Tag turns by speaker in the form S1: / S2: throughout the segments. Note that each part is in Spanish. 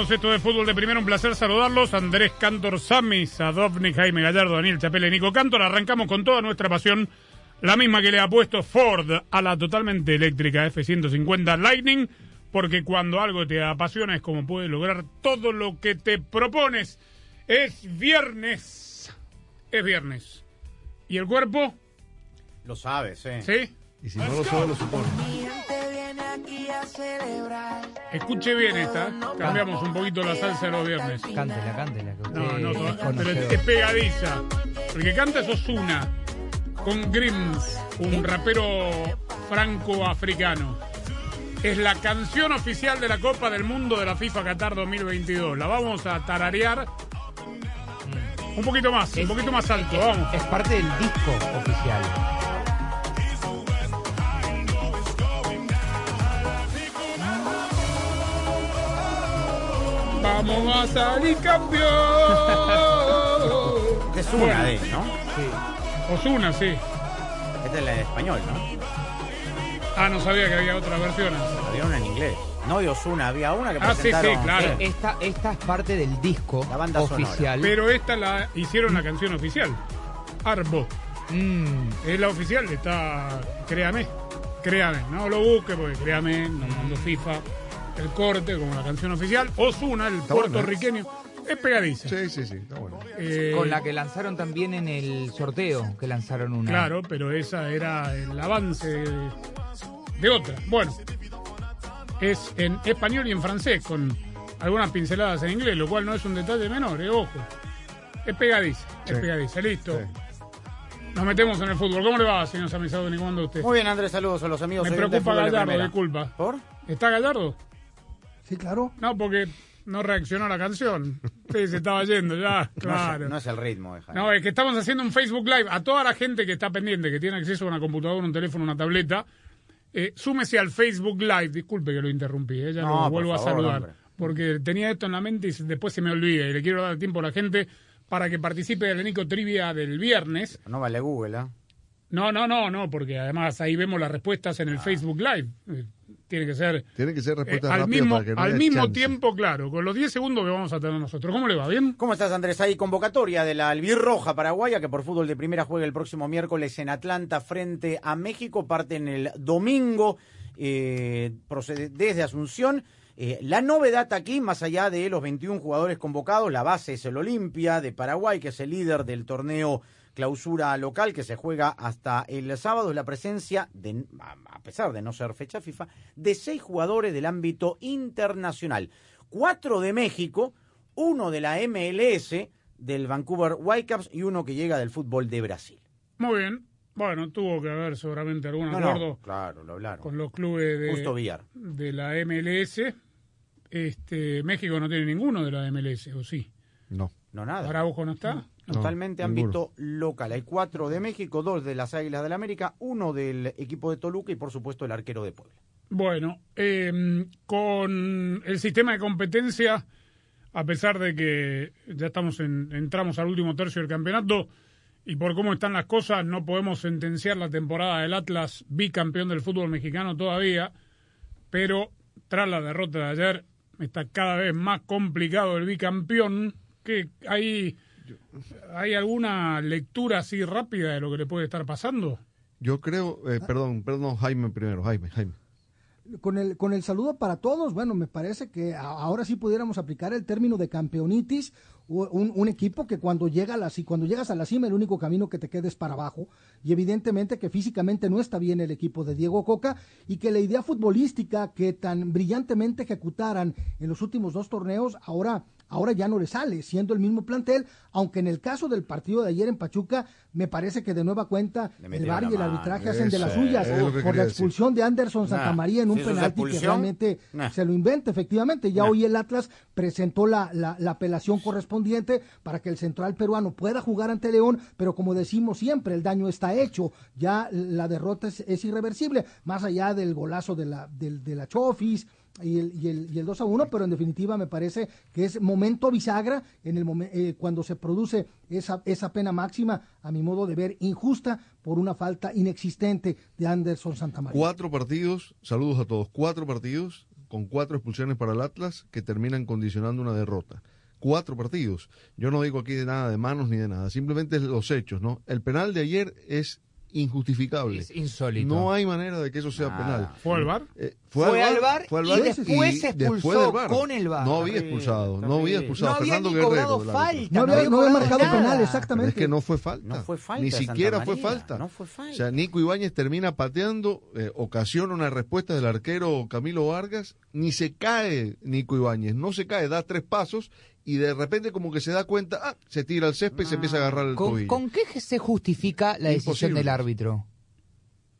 S1: Va? Bienvenidos a esto de Fútbol de Primero. Un placer saludarlos. Andrés Cantor, Sami, Sadovnik, Jaime Gallardo, Daniel Chapele, Nico Cantor. Arrancamos con toda nuestra pasión, la misma que le ha puesto Ford a la totalmente eléctrica F-150 Lightning, porque cuando algo te apasiona es como puedes lograr todo lo que te propones. Es viernes. Es viernes. ¿Y el cuerpo?
S2: Lo sabes, ¿eh?
S1: ¿Sí?
S3: Y si no lo sabe, lo supone.
S1: Escuche bien esta. Cambiamos un poquito la salsa de los viernes.
S4: Cántela, cántela.
S1: No, no, pero es pegadiza. El que canta es Osuna, con Grims, un rapero franco-africano. Es la canción oficial de la Copa del Mundo de la FIFA Qatar 2022. La vamos a tararear un poquito más, un poquito más alto, vamos.
S4: Es parte del disco oficial.
S1: Vamos a salir campeón.
S2: Es una de, ¿no?
S1: Osuna, sí.
S2: Esta es la de español, ¿no?
S1: Ah, no sabía que había otras versiones.
S2: Había una en inglés. No de Osuna, había una que
S1: Ah, sí, sí,
S2: presentaron.
S1: claro.
S4: Esta, esta es parte del disco
S2: La banda sonora.
S4: oficial.
S1: Pero esta la hicieron la canción oficial. Arbo.
S4: Mm,
S1: Es la oficial, está. Créame. Créame. No lo busque porque créame, no mando FIFA. El corte como la canción oficial. Osuna, el
S3: Está buena,
S1: puertorriqueño. Es pegadiza.
S3: Sí, sí, sí, está bueno.
S1: Eh,
S4: con la que lanzaron también en el sorteo, que lanzaron una.
S1: Claro, pero esa era el avance de, de otra. Bueno, es en español y en francés, con algunas pinceladas en inglés, lo cual no es un detalle menor, eh, ojo. Es pegadiza, es
S3: Sí.
S1: pegadiza, listo.
S3: Sí.
S1: Nos metemos en el fútbol. ¿Cómo le va, señor Samizado? Ni anda usted?
S2: Muy bien, Andrés, saludos a los amigos.
S1: Me
S2: oyentes de
S1: preocupa
S2: Fútbol de
S1: Gallardo,
S2: Primera.
S1: disculpa.
S2: ¿Por?
S1: ¿Está Gallardo?
S5: Sí, claro.
S1: No, porque no reaccionó a la canción. Sí, se estaba yendo ya,
S2: No,
S1: claro.
S2: es, no es el ritmo, de Jaime.
S1: No, es que estamos haciendo un Facebook Live. A toda la gente que está pendiente, que tiene acceso a una computadora, un teléfono, una tableta, eh, súmese al Facebook Live. Disculpe que lo interrumpí, eh, ya
S2: No,
S1: lo vuelvo a saludar.
S2: hombre.
S1: Porque tenía esto en la mente y después se me olvida. Y le quiero dar tiempo a la gente para que participe del Nico Trivia del viernes.
S2: No vale Google, ¿eh?
S1: No, no, no, no, porque además ahí vemos las respuestas en el
S2: Ah.
S1: Facebook Live. Tiene que ser
S3: Tiene que ser
S1: eh,
S3: respuesta
S1: al mismo,
S3: para que no
S1: al mismo
S3: chance.
S1: tiempo, claro, con los 10 segundos que vamos a tener nosotros. ¿Cómo le va? ¿Bien?
S2: ¿Cómo estás, Andrés? Hay convocatoria de la albirroja paraguaya que por fútbol de primera juega el próximo miércoles en Atlanta frente a México. Parten el domingo eh, procede desde Asunción. Eh, la novedad aquí, más allá de los 21 jugadores convocados, la base es el Olimpia de Paraguay, que es el líder del torneo clausura local que se juega hasta el sábado, es la presencia, de, a pesar de no ser fecha FIFA, de seis jugadores del ámbito internacional. Cuatro de México, uno de la MLS, del Vancouver Whitecaps y uno que llega del fútbol de Brasil.
S1: Muy bien. Bueno, tuvo que haber seguramente algún
S2: No,
S1: acuerdo
S2: no, claro, lo hablaron.
S1: con los clubes de,
S2: Justo
S1: de la MLS. Este, México no tiene ninguno de la MLS, ¿o sí?
S3: No.
S2: No, nada.
S1: Araujo no está.
S2: Totalmente
S3: No,
S2: ámbito local. Hay cuatro de México, dos de las Águilas del América, uno del equipo de Toluca y por supuesto el arquero de Puebla.
S1: Bueno, eh, con el sistema de competencia, a pesar de que ya estamos en, entramos al último tercio del campeonato y por cómo están las cosas, no podemos sentenciar la temporada del Atlas bicampeón del fútbol mexicano todavía, pero tras la derrota de ayer está cada vez más complicado el bicampeón, que hay, hay alguna lectura así rápida de lo que le puede estar pasando.
S3: Yo creo, eh, perdón, perdón, Jaime primero, Jaime, Jaime.
S5: Con el, con el saludo para todos, bueno, me parece que ahora sí pudiéramos aplicar el término de campeonitis un, un equipo que cuando llega a la, cuando llegas a la cima el único camino que te queda es para abajo y evidentemente que físicamente no está bien el equipo de Diego Coca y que la idea futbolística que tan brillantemente ejecutaran en los últimos dos torneos ahora ahora ya no le sale, siendo el mismo plantel, aunque en el caso del partido de ayer en Pachuca, me parece que de nueva cuenta el VAR y el
S2: mano.
S5: arbitraje hacen de las suyas por la
S3: decir.
S5: expulsión de Anderson
S2: Nah,
S5: Santamaría en un
S2: si
S5: penalti que realmente
S2: nah.
S5: se lo inventa efectivamente. Ya
S2: Nah.
S5: hoy el Atlas presentó la, la, la apelación correspondiente para que el central peruano pueda jugar ante León, pero como decimos siempre, el daño está hecho. Ya la derrota es, es irreversible, más allá del golazo de la, del, de la Chofis. Y el, y, el, y el 2 a 1, pero en definitiva me parece que es momento bisagra en el momen- eh, cuando se produce esa, esa pena máxima, a mi modo de ver, injusta por una falta inexistente de Anderson Santamaría.
S3: Cuatro partidos, saludos a todos, cuatro partidos con cuatro expulsiones para el Atlas que terminan condicionando una derrota. Cuatro partidos. Yo no digo aquí de nada de manos ni de nada, simplemente los hechos, ¿no? El penal de ayer es injustificable.
S4: Es insólito.
S3: No hay manera de que eso sea
S2: Nada.
S3: penal.
S1: ¿Fue al bar?
S3: Eh,
S4: Fue al
S3: fue al
S4: y
S3: VAR
S4: después se expulsó
S3: después
S4: con el VAR.
S3: No había expulsado, no había expulsado.
S4: No había
S3: Fernando
S4: ni
S3: Guerrero.
S4: cobrado falta.
S5: No había,
S4: había
S5: no había
S4: cobrado
S5: marcado
S4: nada.
S5: penal, exactamente.
S3: Es que no fue falta.
S2: No fue falta
S3: Ni siquiera fue falta.
S2: no fue falta.
S3: O sea, Nico Ibáñez termina pateando, eh, ocasiona una respuesta del arquero Camilo Vargas, ni se cae Nico Ibáñez, no se cae, da tres pasos y de repente como que se da cuenta, ah, se tira al césped y se empieza a agarrar el
S4: ¿Con,
S3: tobillo.
S4: con qué se justifica la decisión
S3: Imposible.
S4: del árbitro?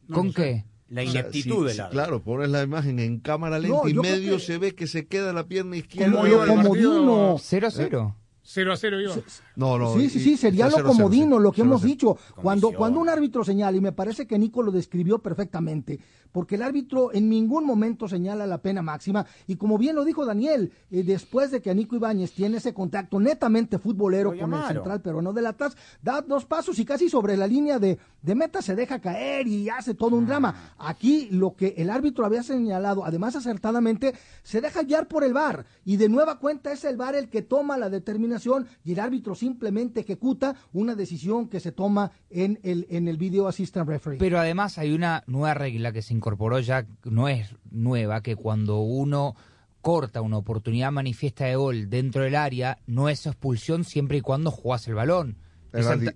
S1: No
S4: ¿Con
S1: sé.
S2: La
S3: O sea,
S2: ineptitud del
S3: si-
S2: árbitro.
S3: Claro, pones la imagen en cámara lenta
S5: No,
S3: y medio
S5: que-
S3: se ve que se queda la pierna izquierda.
S1: ¿Cómo
S5: Lo
S1: iba el partido?
S5: comodino.
S4: 0 a 0.
S1: 0 a 0 iba.
S3: No, no.
S5: sí, sí,
S3: y-
S5: sí, sería lo
S3: 0 a 0,
S5: comodino,
S3: sí,
S5: lo que
S3: 0 a
S5: hemos
S3: 0.
S5: dicho. Cuando, cuando un árbitro señala, y me parece que Nico lo describió perfectamente, porque el árbitro en ningún momento señala la pena máxima, y como bien lo dijo Daniel, eh, después de que Nico Ibáñez tiene ese contacto netamente futbolero con el central peruano del Atlas, da dos pasos y casi sobre la línea de, de meta se deja caer y hace todo un drama. Aquí lo que el árbitro había señalado, además acertadamente, se deja guiar por el VAR, y de nueva cuenta es el VAR el que toma la determinación y el árbitro simplemente ejecuta una decisión que se toma en el, en el video assistant referee.
S4: Pero además hay una nueva regla que se incorporó ya, no es nueva, que cuando uno corta una oportunidad manifiesta de gol dentro del área, no es expulsión siempre y cuando jugás el balón.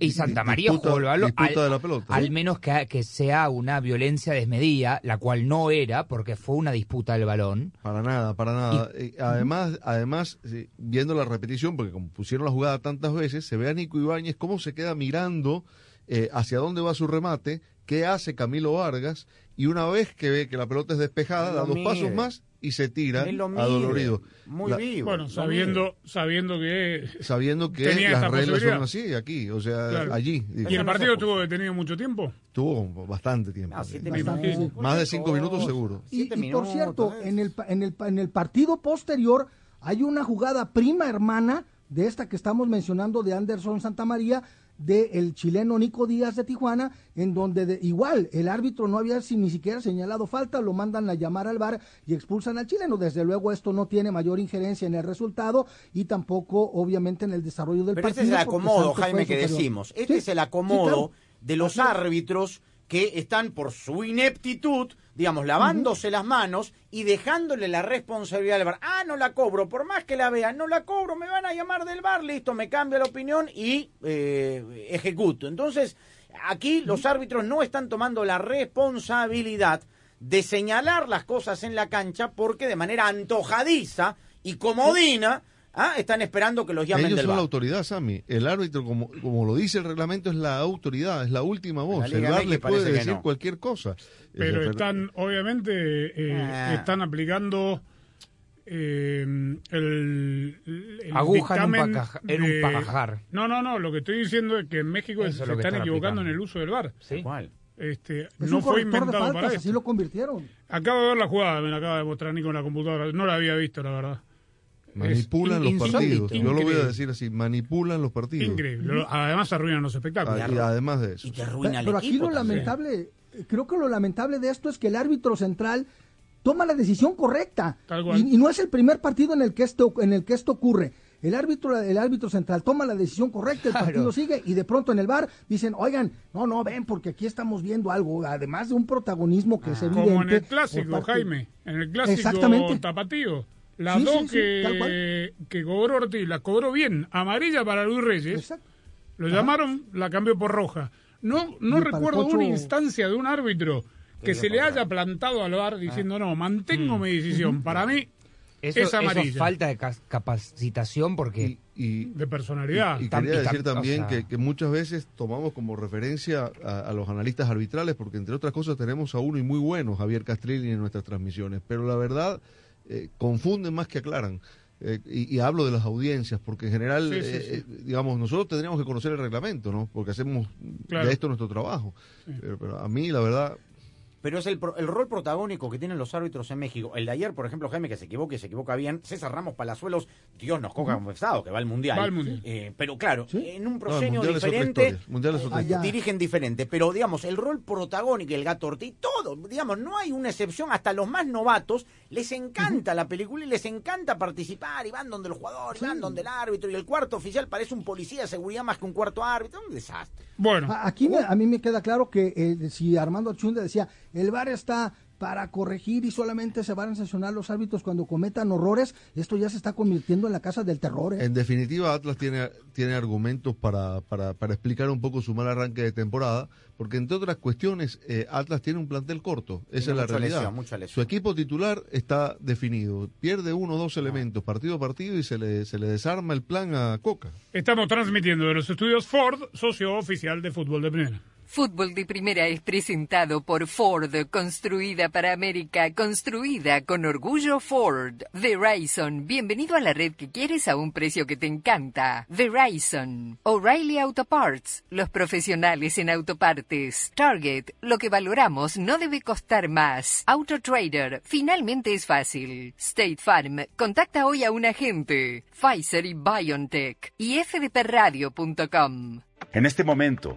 S4: Y Santa, y María
S3: disputa-
S4: jugó el balón al,
S3: de la pelota.
S4: al menos que, que sea una violencia desmedida, la cual no era, porque fue una disputa del balón.
S3: Para nada, para nada. Eh, además, además viendo la repetición, porque como pusieron la jugada tantas veces, se ve a Nico Ibáñez cómo se queda mirando eh, hacia dónde va su remate, qué hace Camilo Vargas, y una vez que ve que la pelota es despejada, da dos pasos más y se tira adolorido.
S2: Muy
S3: La-
S2: vivo.
S1: Bueno, sabiendo, sabiendo que...
S3: Sabiendo que
S1: Tenía
S3: las reglas son así, aquí, o sea,
S1: Claro.
S3: allí.
S1: ¿Y el partido estuvo detenido mucho tiempo?
S3: Tuvo bastante tiempo.
S2: Ah, siete
S3: Eh,
S1: minutos.
S2: minutos.
S3: Más de cinco minutos seguro.
S5: Y, por cierto, en el, pa- en, el, pa- en el partido posterior hay una jugada prima hermana de esta que estamos mencionando de Anderson Santamaría, del chileno Nico Díaz de Tijuana, en donde de- igual el árbitro no había si- ni siquiera señalado falta, lo mandan a llamar al bar y expulsan al chileno. Desde luego esto no tiene mayor injerencia en el resultado y tampoco obviamente en el desarrollo del
S2: Pero este
S5: partido.
S2: es el acomodo, Jaime, que decimos. Este
S5: Sí,
S2: es el
S5: sí,
S2: acomodo
S5: claro.
S2: de los árbitros que están por su ineptitud, digamos, lavándose las manos y dejándole la responsabilidad al bar. Ah, no la cobro, por más que la vean, no la cobro, me van a llamar del bar, listo, me cambia la opinión y eh, ejecuto. Entonces, aquí los árbitros no están tomando la responsabilidad de señalar las cosas en la cancha porque de manera antojadiza y comodina ah, están esperando que los llamen
S3: Ellos
S2: del
S3: son
S2: bar.
S3: la autoridad, Sammy. El árbitro, como, como lo dice el reglamento, es la autoridad, es la última voz.
S2: La
S3: El
S2: MX
S3: le puede decir
S2: no.
S3: cualquier cosa.
S1: Pero están, obviamente, eh,
S2: Ah.
S1: están aplicando eh, el, el
S4: Aguja en un
S1: dictamen
S4: pacaja- en un pajar.
S1: No, no, no, lo que estoy diciendo es que en México
S4: Eso
S1: se están
S4: están
S1: equivocando
S4: aplicando.
S1: en el uso del bar.
S4: ¿Sí?
S2: ¿Cuál?
S1: Este,
S5: Es
S1: no
S5: un
S1: fue
S5: corrector de
S1: inventado para
S5: faltas,
S1: esto.
S5: así lo convirtieron.
S1: Acabo de ver la jugada, me la acaba de mostrar Nico en la computadora. No la había visto, la verdad.
S3: Manipulan los
S4: insólito.
S3: partidos. Yo lo voy a decir así, manipulan los partidos.
S1: Increíble. Además arruinan los espectáculos.
S3: Ah, y además de eso.
S2: Y te
S5: Pero,
S2: arruina el
S5: pero aquí
S2: equipo
S5: lo
S2: también.
S5: lamentable, creo que lo lamentable de esto es que el árbitro central toma la decisión correcta.
S1: Tal cual.
S5: Y, y no es el primer partido en el que esto, en el que esto ocurre. El árbitro, el árbitro central toma la decisión correcta, el
S4: Claro.
S5: partido sigue y de pronto en el bar dicen, oigan, no, no, ven, porque aquí estamos viendo algo, además de un protagonismo que es evidente.
S1: Como en el clásico,
S5: parte-
S1: Jaime. En el clásico
S5: Exactamente.
S1: tapatío. Las
S5: Sí,
S1: dos
S5: sí, sí,
S1: que, que cobró Ortiz, las cobró bien. Amarilla para Luis Reyes.
S5: Exacto.
S1: Lo llamaron, la cambió por roja. No, no recuerdo
S5: Pocho-
S1: una instancia de un árbitro que se le haya plantado al bar diciendo, no, mantengo mi decisión. Para mí,
S4: Eso,
S1: es
S4: eso
S1: amarilla.
S4: es falta de ca- capacitación porque
S3: Y, y-
S1: de personalidad.
S3: Y quería decir también
S4: o sea-
S3: que, que muchas veces tomamos como referencia a, a los analistas arbitrales, porque entre otras cosas tenemos a uno y muy bueno, Javier Castrilli, en nuestras transmisiones, pero la verdad eh, confunden más que aclaran. Eh, y, y hablo de las audiencias, porque en general,
S1: Sí, sí,
S3: eh,
S1: sí.
S3: eh, digamos, nosotros tendríamos que conocer el reglamento, ¿no? Porque hacemos
S1: Claro.
S3: de esto nuestro trabajo. Pero, pero a mí, la verdad,
S2: Pero es el, pro- el rol protagónico que tienen los árbitros en México. El de ayer, por ejemplo, Jaime, que se equivoca y se equivoca bien. César Ramos Palazuelos, Dios nos coja confesado, que va al Mundial.
S1: Va al Mundial.
S2: Eh, pero claro,
S5: Sí.
S2: en un
S3: no,
S2: proscenio
S3: otra
S2: diferente. Dirigen diferente, pero digamos, el rol protagónico, el gato Ortiz, todo, digamos, no hay una excepción, hasta los más novatos les encanta la película y les encanta participar, y van donde el jugador, y van donde el árbitro, y el cuarto oficial parece un policía de seguridad más que un cuarto árbitro, un desastre.
S1: Bueno,
S5: Aquí me- a mí me queda claro que eh, si Armando Achunde decía, el VAR está para corregir y solamente se van a sancionar los árbitros cuando cometan horrores, esto ya se está convirtiendo en la casa del terror. ¿eh?
S3: En definitiva, Atlas tiene, tiene argumentos para, para, para explicar un poco su mal arranque de temporada, porque entre otras cuestiones, eh, Atlas tiene un plantel corto, esa
S2: Tiene
S3: es la realidad.
S2: lesión, mucha lesión.
S3: Su equipo titular está definido, pierde uno o dos elementos partido a partido y se le, se le desarma el plan a Coca.
S1: estamos transmitiendo de los estudios Ford, socio oficial de fútbol de primera.
S6: Fútbol de Primera es presentado por Ford, construida para América, construida con orgullo Ford. Verizon, bienvenido a la red que quieres a un precio que te encanta. Verizon. O'Reilly Auto Parts, los profesionales en autopartes. Target, lo que valoramos no debe costar más. Auto Trader, finalmente es fácil. State Farm, contacta hoy a un agente. Pfizer y BioNTech. Y fdpradio.com.
S7: En este momento,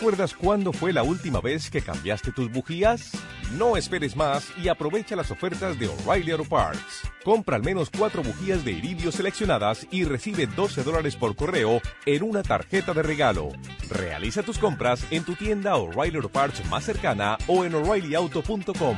S8: ¿Recuerdas cuándo fue la última vez que cambiaste tus bujías? No esperes más y aprovecha las ofertas de O'Reilly Auto Parts. Compra al menos cuatro bujías de iridio seleccionadas y recibe 12 dólares por correo en una tarjeta de regalo. Realiza tus compras en tu tienda O'Reilly Auto Parts más cercana o en o'ReillyAuto.com.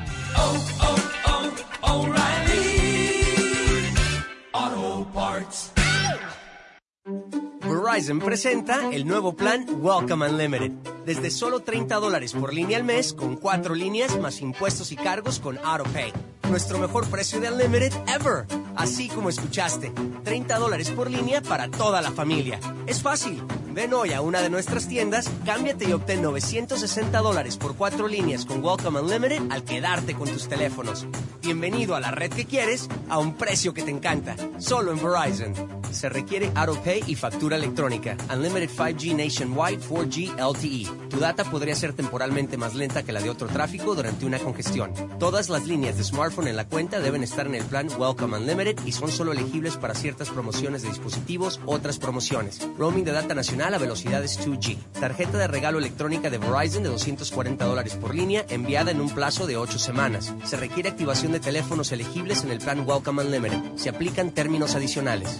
S9: Verizon presenta el nuevo plan Welcome Unlimited. Desde solo 30 dólares por línea al mes, con cuatro líneas más impuestos y cargos con AutoPay. Nuestro mejor precio de Unlimited ever. Así como escuchaste, 30 dólares por línea para toda la familia. Es fácil. Ven hoy a una de nuestras tiendas, cámbiate y obtén 960 dólares por cuatro líneas con Welcome Unlimited al quedarte con tus teléfonos. Bienvenido a la red que quieres a un precio que te encanta. Solo en Verizon. Se requiere AutoPay y factura electrónica. Unlimited 5G Nationwide 4G LTE. Tu data podría ser temporalmente más lenta que la de otro tráfico durante una congestión. Todas las líneas de smartphone en la cuenta deben estar en el plan Welcome Unlimited y son solo elegibles para ciertas promociones de dispositivos, otras promociones. Roaming de data nacional a velocidades 2G. Tarjeta de regalo electrónica de Verizon de 240 dólares por línea enviada en un plazo de 8 semanas. Se requiere activación de teléfonos elegibles en el plan Welcome Unlimited. Se aplican términos adicionales.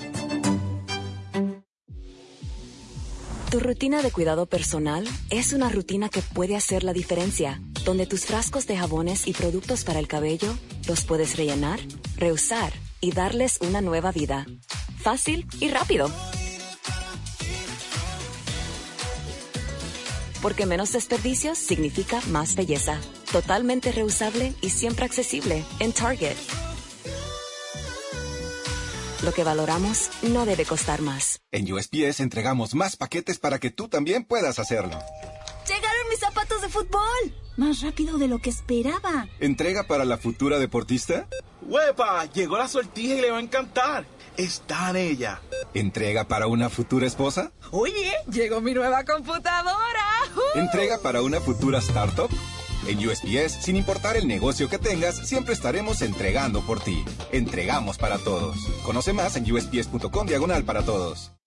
S10: Tu rutina de cuidado personal es una rutina que puede hacer la diferencia, donde tus frascos de jabones y productos para el cabello los puedes rellenar, reusar y darles una nueva vida. Fácil y rápido. Porque menos desperdicios significa más belleza. Totalmente reusable y siempre accesible en Target. Lo que valoramos no debe costar más.
S11: En USPS entregamos más paquetes para que tú también puedas hacerlo.
S12: ¡Llegaron mis zapatos de fútbol! Más rápido de lo que esperaba.
S11: ¿Entrega para la futura deportista?
S13: ¡Huepa! Llegó la sortija y le va a encantar. Está en ella.
S11: ¿Entrega para una futura esposa?
S12: Oye, llegó mi nueva computadora.
S11: ¿Entrega para una futura startup? En USPS, sin importar el negocio que tengas, siempre estaremos entregando por ti. Entregamos para todos. Conoce más en usps.com diagonal para todos.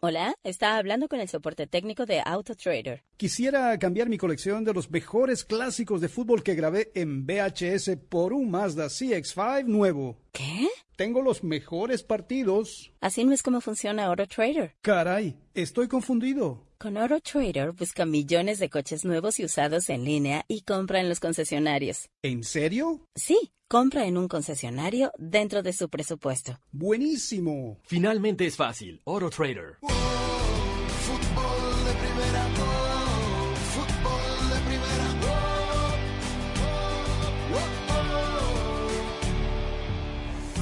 S14: Hola, está hablando con el soporte técnico de AutoTrader.
S15: Quisiera cambiar mi colección de los mejores clásicos de fútbol que grabé en VHS por un Mazda CX5 nuevo.
S14: ¿Qué?
S15: Tengo los mejores partidos.
S14: Así no es como funciona AutoTrader.
S15: Caray, estoy confundido.
S14: Con AutoTrader busca millones de coches nuevos y usados en línea y compra en los concesionarios.
S15: ¿En serio?
S14: Sí, compra en un concesionario dentro de su presupuesto.
S15: Buenísimo.
S16: Finalmente es fácil. AutoTrader.
S17: Fútbol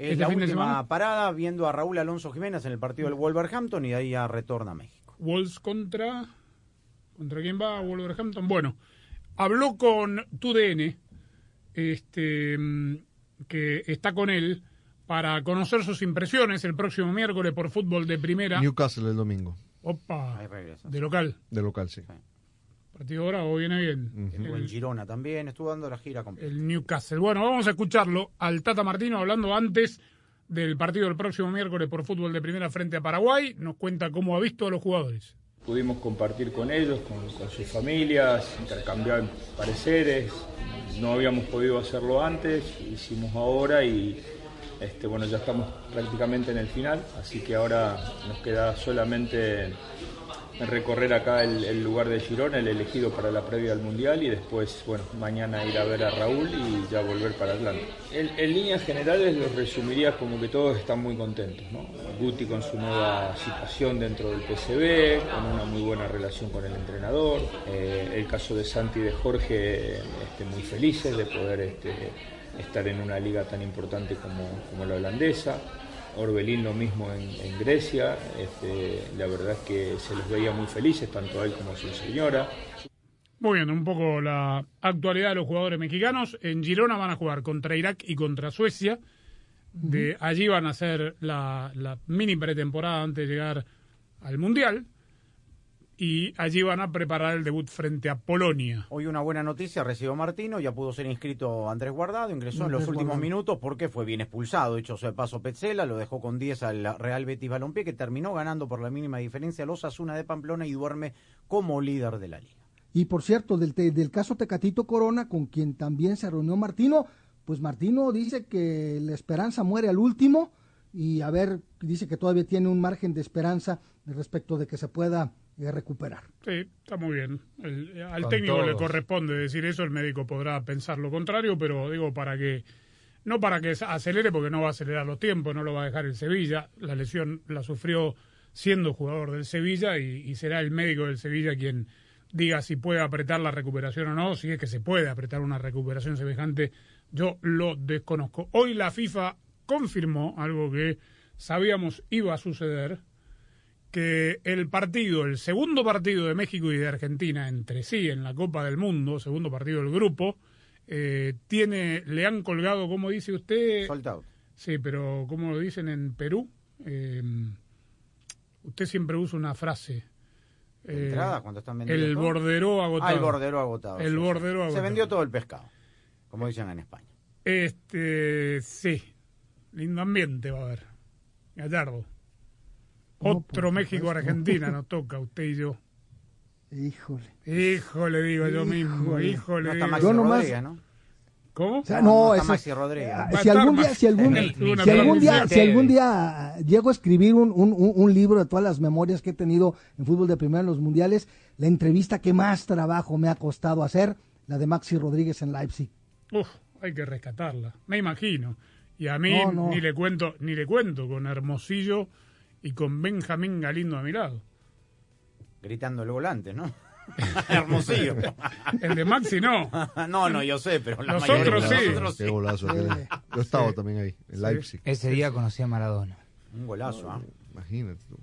S2: Es
S1: ¿Este
S2: la
S1: fin de
S2: última
S1: semana?
S2: parada viendo a Raúl Alonso Jiménez en el partido del Wolverhampton y de ahí ya retorna a México.
S1: Wolves contra. ¿Contra quién va? Wolverhampton. Bueno, habló con TUDN, este, que está con él, para conocer sus impresiones el próximo miércoles por fútbol de primera.
S3: Newcastle el domingo,
S1: Opa, de local.
S3: de local, sí.
S1: Partido ahora o viene bien.
S2: Estuvo en Girona también, estuvo dando la gira completa.
S1: El Newcastle. Bueno, vamos a escucharlo al Tata Martino hablando antes del partido del próximo miércoles por fútbol de primera frente a Paraguay. Nos cuenta cómo ha visto a los jugadores.
S18: Pudimos compartir con ellos, con, con sus familias, intercambiar pareceres. No habíamos podido hacerlo antes, hicimos ahora y este, bueno, ya estamos prácticamente en el final, así que ahora nos queda solamente recorrer acá el, lugar de Girona, el elegido para la previa al Mundial y después, bueno, mañana ir a ver a Raúl y ya volver para Atlanta. En, en líneas generales los resumiría como que todos están muy contentos, ¿no? Guti con su nueva situación dentro del PCB, con una muy buena relación con el entrenador, eh, el caso de Santi y de Jorge, este, muy felices de poder este, estar en una liga tan importante como, como la holandesa. Orbelín lo mismo en, en Grecia, este, la verdad es que se los veía muy felices, tanto a él como a su señora.
S1: Muy bien, un poco la actualidad de los jugadores mexicanos. En Girona van a jugar contra Irak y contra Suecia. De allí van a hacer la, la mini pretemporada antes de llegar al Mundial. Y allí van a preparar el debut frente a Polonia.
S2: Hoy una buena noticia recibió Martino, ya pudo ser inscrito Andrés Guardado, ingresó en los últimos
S1: Guardado.
S2: minutos porque fue bien expulsado, hecho de paso Petzela, lo dejó con 10 al Real Betis Balompié que terminó ganando por la mínima diferencia a los Asuna de Pamplona y duerme como líder de la liga.
S5: Y por cierto, del, te- del caso Tecatito Corona, con quien también se reunió Martino, pues Martino dice que la esperanza muere al último y a ver, dice que todavía tiene un margen de esperanza respecto de que se pueda eh, recuperar.
S1: Sí, está muy bien. El- al
S5: Con
S1: técnico le corresponde decir eso, el médico podrá pensar lo contrario, pero digo para que no para que acelere porque no va a acelerar los tiempos, no lo va a dejar el Sevilla. La lesión la sufrió siendo jugador del Sevilla y, y será el médico del Sevilla quien diga si puede apretar la recuperación o no, si es que se puede apretar una recuperación semejante, yo lo desconozco. Hoy la FIFA confirmó algo que sabíamos iba a suceder, que el partido, el segundo partido de México y de Argentina entre sí en la Copa del Mundo, segundo partido del grupo, eh, tiene, le han colgado, ¿cómo dice usted?
S2: Sold
S1: Sí, pero ¿cómo lo dicen en Perú? Eh, usted siempre usa una frase. Eh,
S2: entrada, cuando están vendidos
S1: El
S2: todo.
S1: borderó agotado.
S2: Ah, el bordero agotado.
S1: El
S2: sí, sí.
S1: bordero
S2: Se
S1: agotado.
S2: vendió todo el pescado, como dicen en España.
S1: Este, sí. Lindo ambiente va a haber. Gallardo. Otro México-Argentina nos toca, usted y yo.
S5: Híjole.
S1: Híjole, digo yo mismo.
S5: Híjole.
S2: No está
S1: digo.
S2: Maxi
S5: Yo nomás-
S2: Rodríguez, ¿no?
S1: ¿Cómo?
S5: O sea,
S2: No,
S5: no,
S2: Rodríguez.
S5: ah, Si algún día, si algún, si día, si algún día llego a escribir un, un, un- un libro de todas las memorias que he tenido en fútbol de primera en los mundiales, la entrevista que más trabajo me ha costado hacer, la de Maxi Rodríguez en Leipzig.
S1: Uf, hay que rescatarla. Me imagino. Y a mí
S5: No, no.
S1: ni le cuento, ni le cuento con Hermosillo y con Benjamín Galindo a mi lado.
S2: Gritando el volante, ¿no? Hermosillo.
S1: El de Maxi no.
S2: no, no, yo sé, pero la
S1: Nosotros
S2: mayoría-
S1: sí.
S2: nosotros
S3: Qué golazo aquel.
S5: Eh.
S3: Yo estaba también ahí, en Leipzig.
S4: Ese día conocí a Maradona.
S2: Un golazo, ¿ah?
S3: Imagínate tú.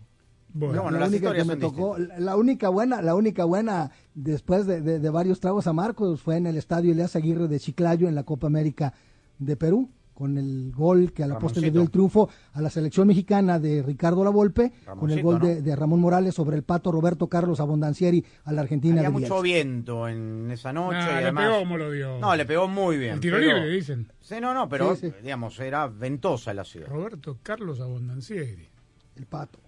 S1: Bueno,
S2: No, bueno,
S5: la única que me tocó, la la única buena, la única buena después de, de- de varios tragos amargos fue en el estadio Elias Aguirre de Chiclayo en la Copa América de Perú, con el gol que a la postre le dio el triunfo a la selección mexicana de Ricardo Lavolpe, con el
S2: Ramoncito,
S5: gol
S2: ¿no?
S5: de, de Ramón Morales sobre el pato Roberto Carlos Abondancieri a la Argentina
S2: Había
S5: de
S2: mucho viento en esa noche.
S1: Nah,
S2: y
S1: le
S2: además...
S1: pegó como lo dio.
S2: No, le pegó muy bien.
S1: El tiro
S2: pero-
S1: libre, dicen.
S2: Sí, no, no, pero,
S5: Sí, sí.
S2: digamos, era ventosa la ciudad.
S1: Roberto Carlos Abondancieri.
S5: El pato.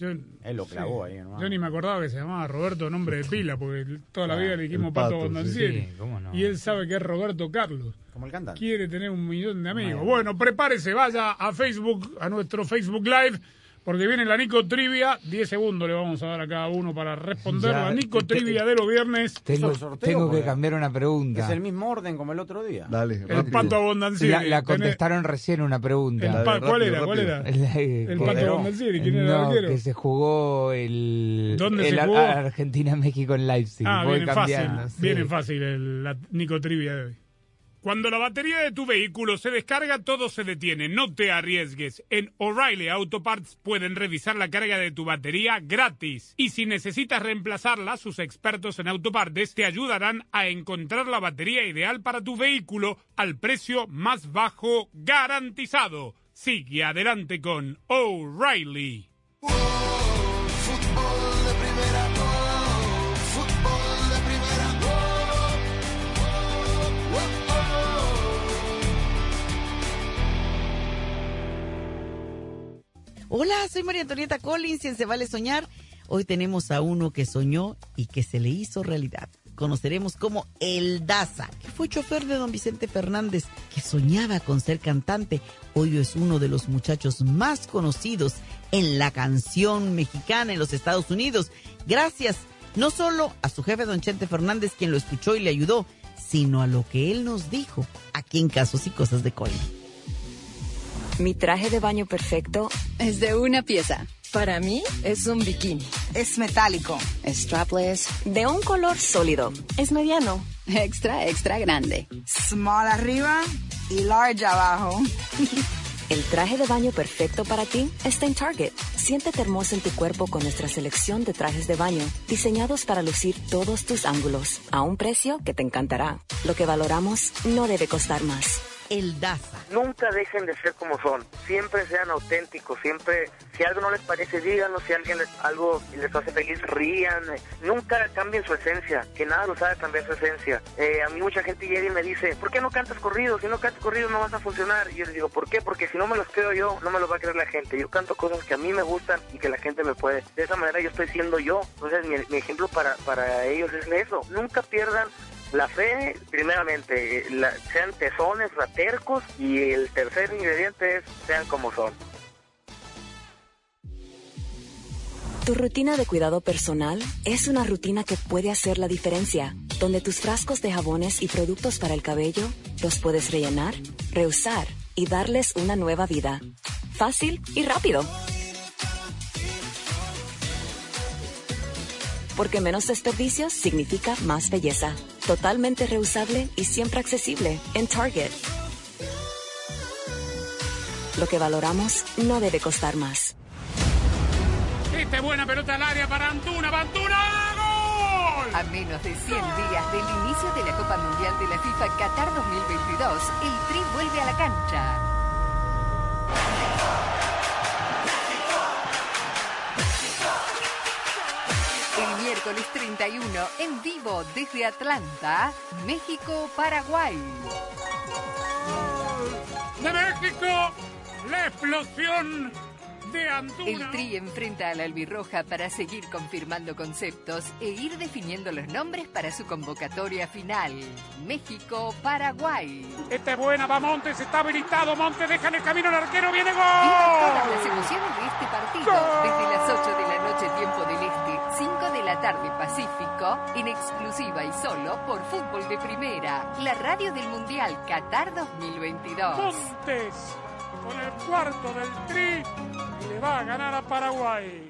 S1: Yo,
S2: Él lo clavó ahí, ¿no?
S1: Yo ni me acordaba que se llamaba Roberto nombre de pila, porque toda la
S2: Ah,
S1: vida le dijimos Pato
S3: Pato,
S1: Abondancieri.
S4: sí. Sí, cómo no.
S1: Y él sabe que es Roberto Carlos.
S2: Como el cantante.
S1: Quiere tener un millón de amigos.
S2: Bueno,
S1: prepárese, vaya a Facebook, a nuestro Facebook Live, porque viene la Nico Trivia. 10 segundos le vamos a dar a cada uno para responder
S4: Ya,
S1: la Nico
S4: te-
S1: Trivia de los viernes.
S4: Tengo,
S2: el sorteo,
S4: tengo que cambiar una pregunta.
S2: Es el mismo orden como el otro día.
S3: Dale,
S1: El
S3: rápido.
S1: Pato Abondancieri.
S4: La, la
S1: Tenés-
S4: contestaron recién una
S1: el
S4: pregunta.
S1: pa- ¿Cuál
S3: rápido,
S1: era? ¿Cuál
S3: rápido.
S1: era?
S4: El,
S1: El
S4: que-
S1: Pato Abondancieri, ¿quién era el
S4: no,
S1: arquero?
S4: que se jugó el,
S1: ¿Dónde
S4: el
S1: se jugó?
S4: Argentina-México en Leipzig.
S1: Ah,
S4: Voy
S1: viene fácil.
S4: sí.
S1: Viene fácil el, la Nico Trivia de hoy. Cuando la batería de tu vehículo se descarga, todo se detiene. No te arriesgues. En O'Reilly Auto Parts pueden revisar la carga de tu batería gratis. Y si necesitas reemplazarla, sus expertos en autopartes te ayudarán a encontrar la batería ideal para tu vehículo al precio más bajo garantizado. Sigue adelante con O'Reilly.
S19: Hola, soy María Antonieta Collins y en Se Vale Soñar. Hoy tenemos a uno que soñó y que se le hizo realidad. Conoceremos como El Daza, que fue chofer de don Vicente Fernández, que soñaba con ser cantante. Hoy es uno de los muchachos más conocidos en la canción mexicana en los Estados Unidos. Gracias no solo a su jefe don Chente Fernández, quien lo escuchó y le ayudó, sino a lo que él nos dijo aquí en Casos y Cosas de Colin.
S10: Mi traje de baño perfecto
S20: Es de una pieza. Para mí es un bikini. Es metálico. Strapless.
S10: de un color sólido. Es mediano.
S20: Extra, extra grande.
S12: Small arriba y large abajo.
S10: El traje de baño perfecto para ti está en Target. Siéntete hermoso en tu cuerpo con nuestra selección de trajes de baño, diseñados para lucir todos tus ángulos, a un precio que te encantará. Lo que valoramos no debe costar más.
S19: El Daza.
S21: Nunca dejen de ser como son. Siempre sean auténticos. Siempre, si algo no les parece, díganlo. Si alguien les, algo les hace feliz, rían. Nunca cambien su esencia. Que nada los haga cambiar su esencia. Eh, a mí mucha gente llega y me dice, ¿por qué no cantas corrido? Si no cantas corrido no vas a funcionar. Y yo les digo, ¿por qué? Porque si no me los creo yo, no me los va a creer la gente. Yo canto cosas que a mí me gustan y que la gente me puede. De esa manera yo estoy siendo yo. Entonces mi, mi ejemplo para, para ellos es eso. Nunca pierdan la fe, primeramente, sean tesones, ratercos y el tercer ingrediente es sean como son.
S10: Tu rutina de cuidado personal es una rutina que puede hacer la diferencia, donde tus frascos de jabones y productos para el cabello los puedes rellenar, reusar y darles una nueva vida. Fácil y rápido. Porque menos desperdicios significa más belleza. Totalmente reusable y siempre accesible en Target. Lo que valoramos no debe costar más.
S1: Esta es buena pelota al área para Antuna. ¡Antuna! ¡Gol!
S6: A menos de 100 días del inicio de la Copa Mundial de la FIFA Qatar 2022, el Tri vuelve a la cancha. Miércoles 31, en vivo desde Atlanta, México-Paraguay.
S1: de México, la explosión de Antuna.
S6: El Tri enfrenta a la albirroja para seguir confirmando conceptos e ir definiendo los nombres para su convocatoria final. México-Paraguay.
S1: Esta es buena, va Montes, está habilitado. Montes deja en el camino el arquero, viene gol.
S6: Viva todas las emociones de este partido desde las 8 de la noche tiempo del Este, 5 de tarde Pacífico, en exclusiva y solo por Fútbol de Primera, la radio del Mundial Qatar 2022.
S1: Montes con el cuarto del Tri le va a ganar a Paraguay.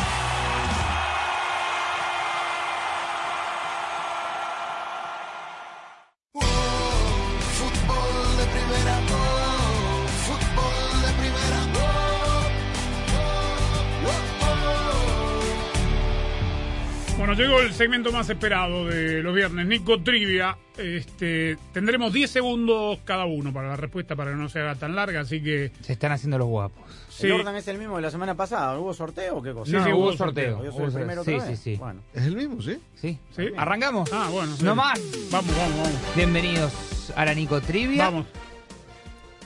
S1: Llegó el segmento más esperado de los viernes, Nico Trivia. Este, tendremos 10 segundos cada uno para la respuesta para que no se haga tan larga, así que...
S4: Se están haciendo los guapos.
S1: Sí.
S2: ¿El orden es el mismo de la semana pasada? ¿Hubo sorteo o qué cosa?
S4: Sí, sí, hubo sorteo.
S2: Yo soy el primero
S4: Sí, sí, sí.
S2: Bueno.
S3: Es el mismo, ¿sí?
S4: Sí.
S1: ¿Sí?
S4: ¿Arrancamos?
S1: Ah, bueno. sí.
S4: No más.
S1: Vamos, vamos, vamos.
S4: Bienvenidos a la Nico Trivia.
S1: Vamos.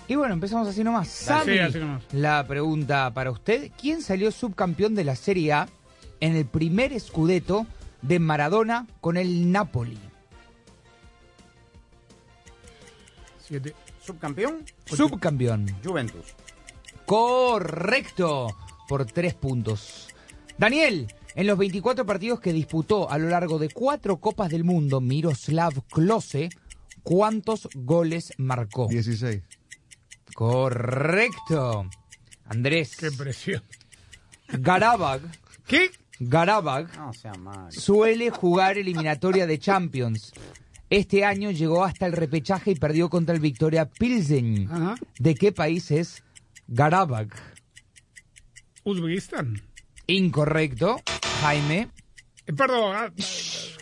S4: Y bueno, empezamos así nomás. Sammy,
S1: Sí, así nomás.
S4: la pregunta para usted. ¿Quién salió subcampeón de la Serie A en el primer Scudetto de Maradona con el Napoli?
S1: Siete.
S2: ¿Subcampeón?
S4: Subcampeón.
S2: Juventus.
S4: Correcto. Por tres puntos. Daniel, en los 24 partidos que disputó a lo largo de cuatro Copas del Mundo, Miroslav Klose, ¿cuántos goles marcó?
S3: 16.
S4: Correcto. Andrés.
S1: Qué presión.
S4: Garabag.
S1: ¿Qué?
S4: Garabag
S2: No
S4: suele jugar eliminatoria de Champions. Este año llegó hasta el repechaje y perdió contra el Victoria Pilsen.
S1: Ajá.
S4: ¿De qué país es Garabag?
S1: Uzbekistán.
S4: Incorrecto. Jaime.
S1: Eh, perdón. ah,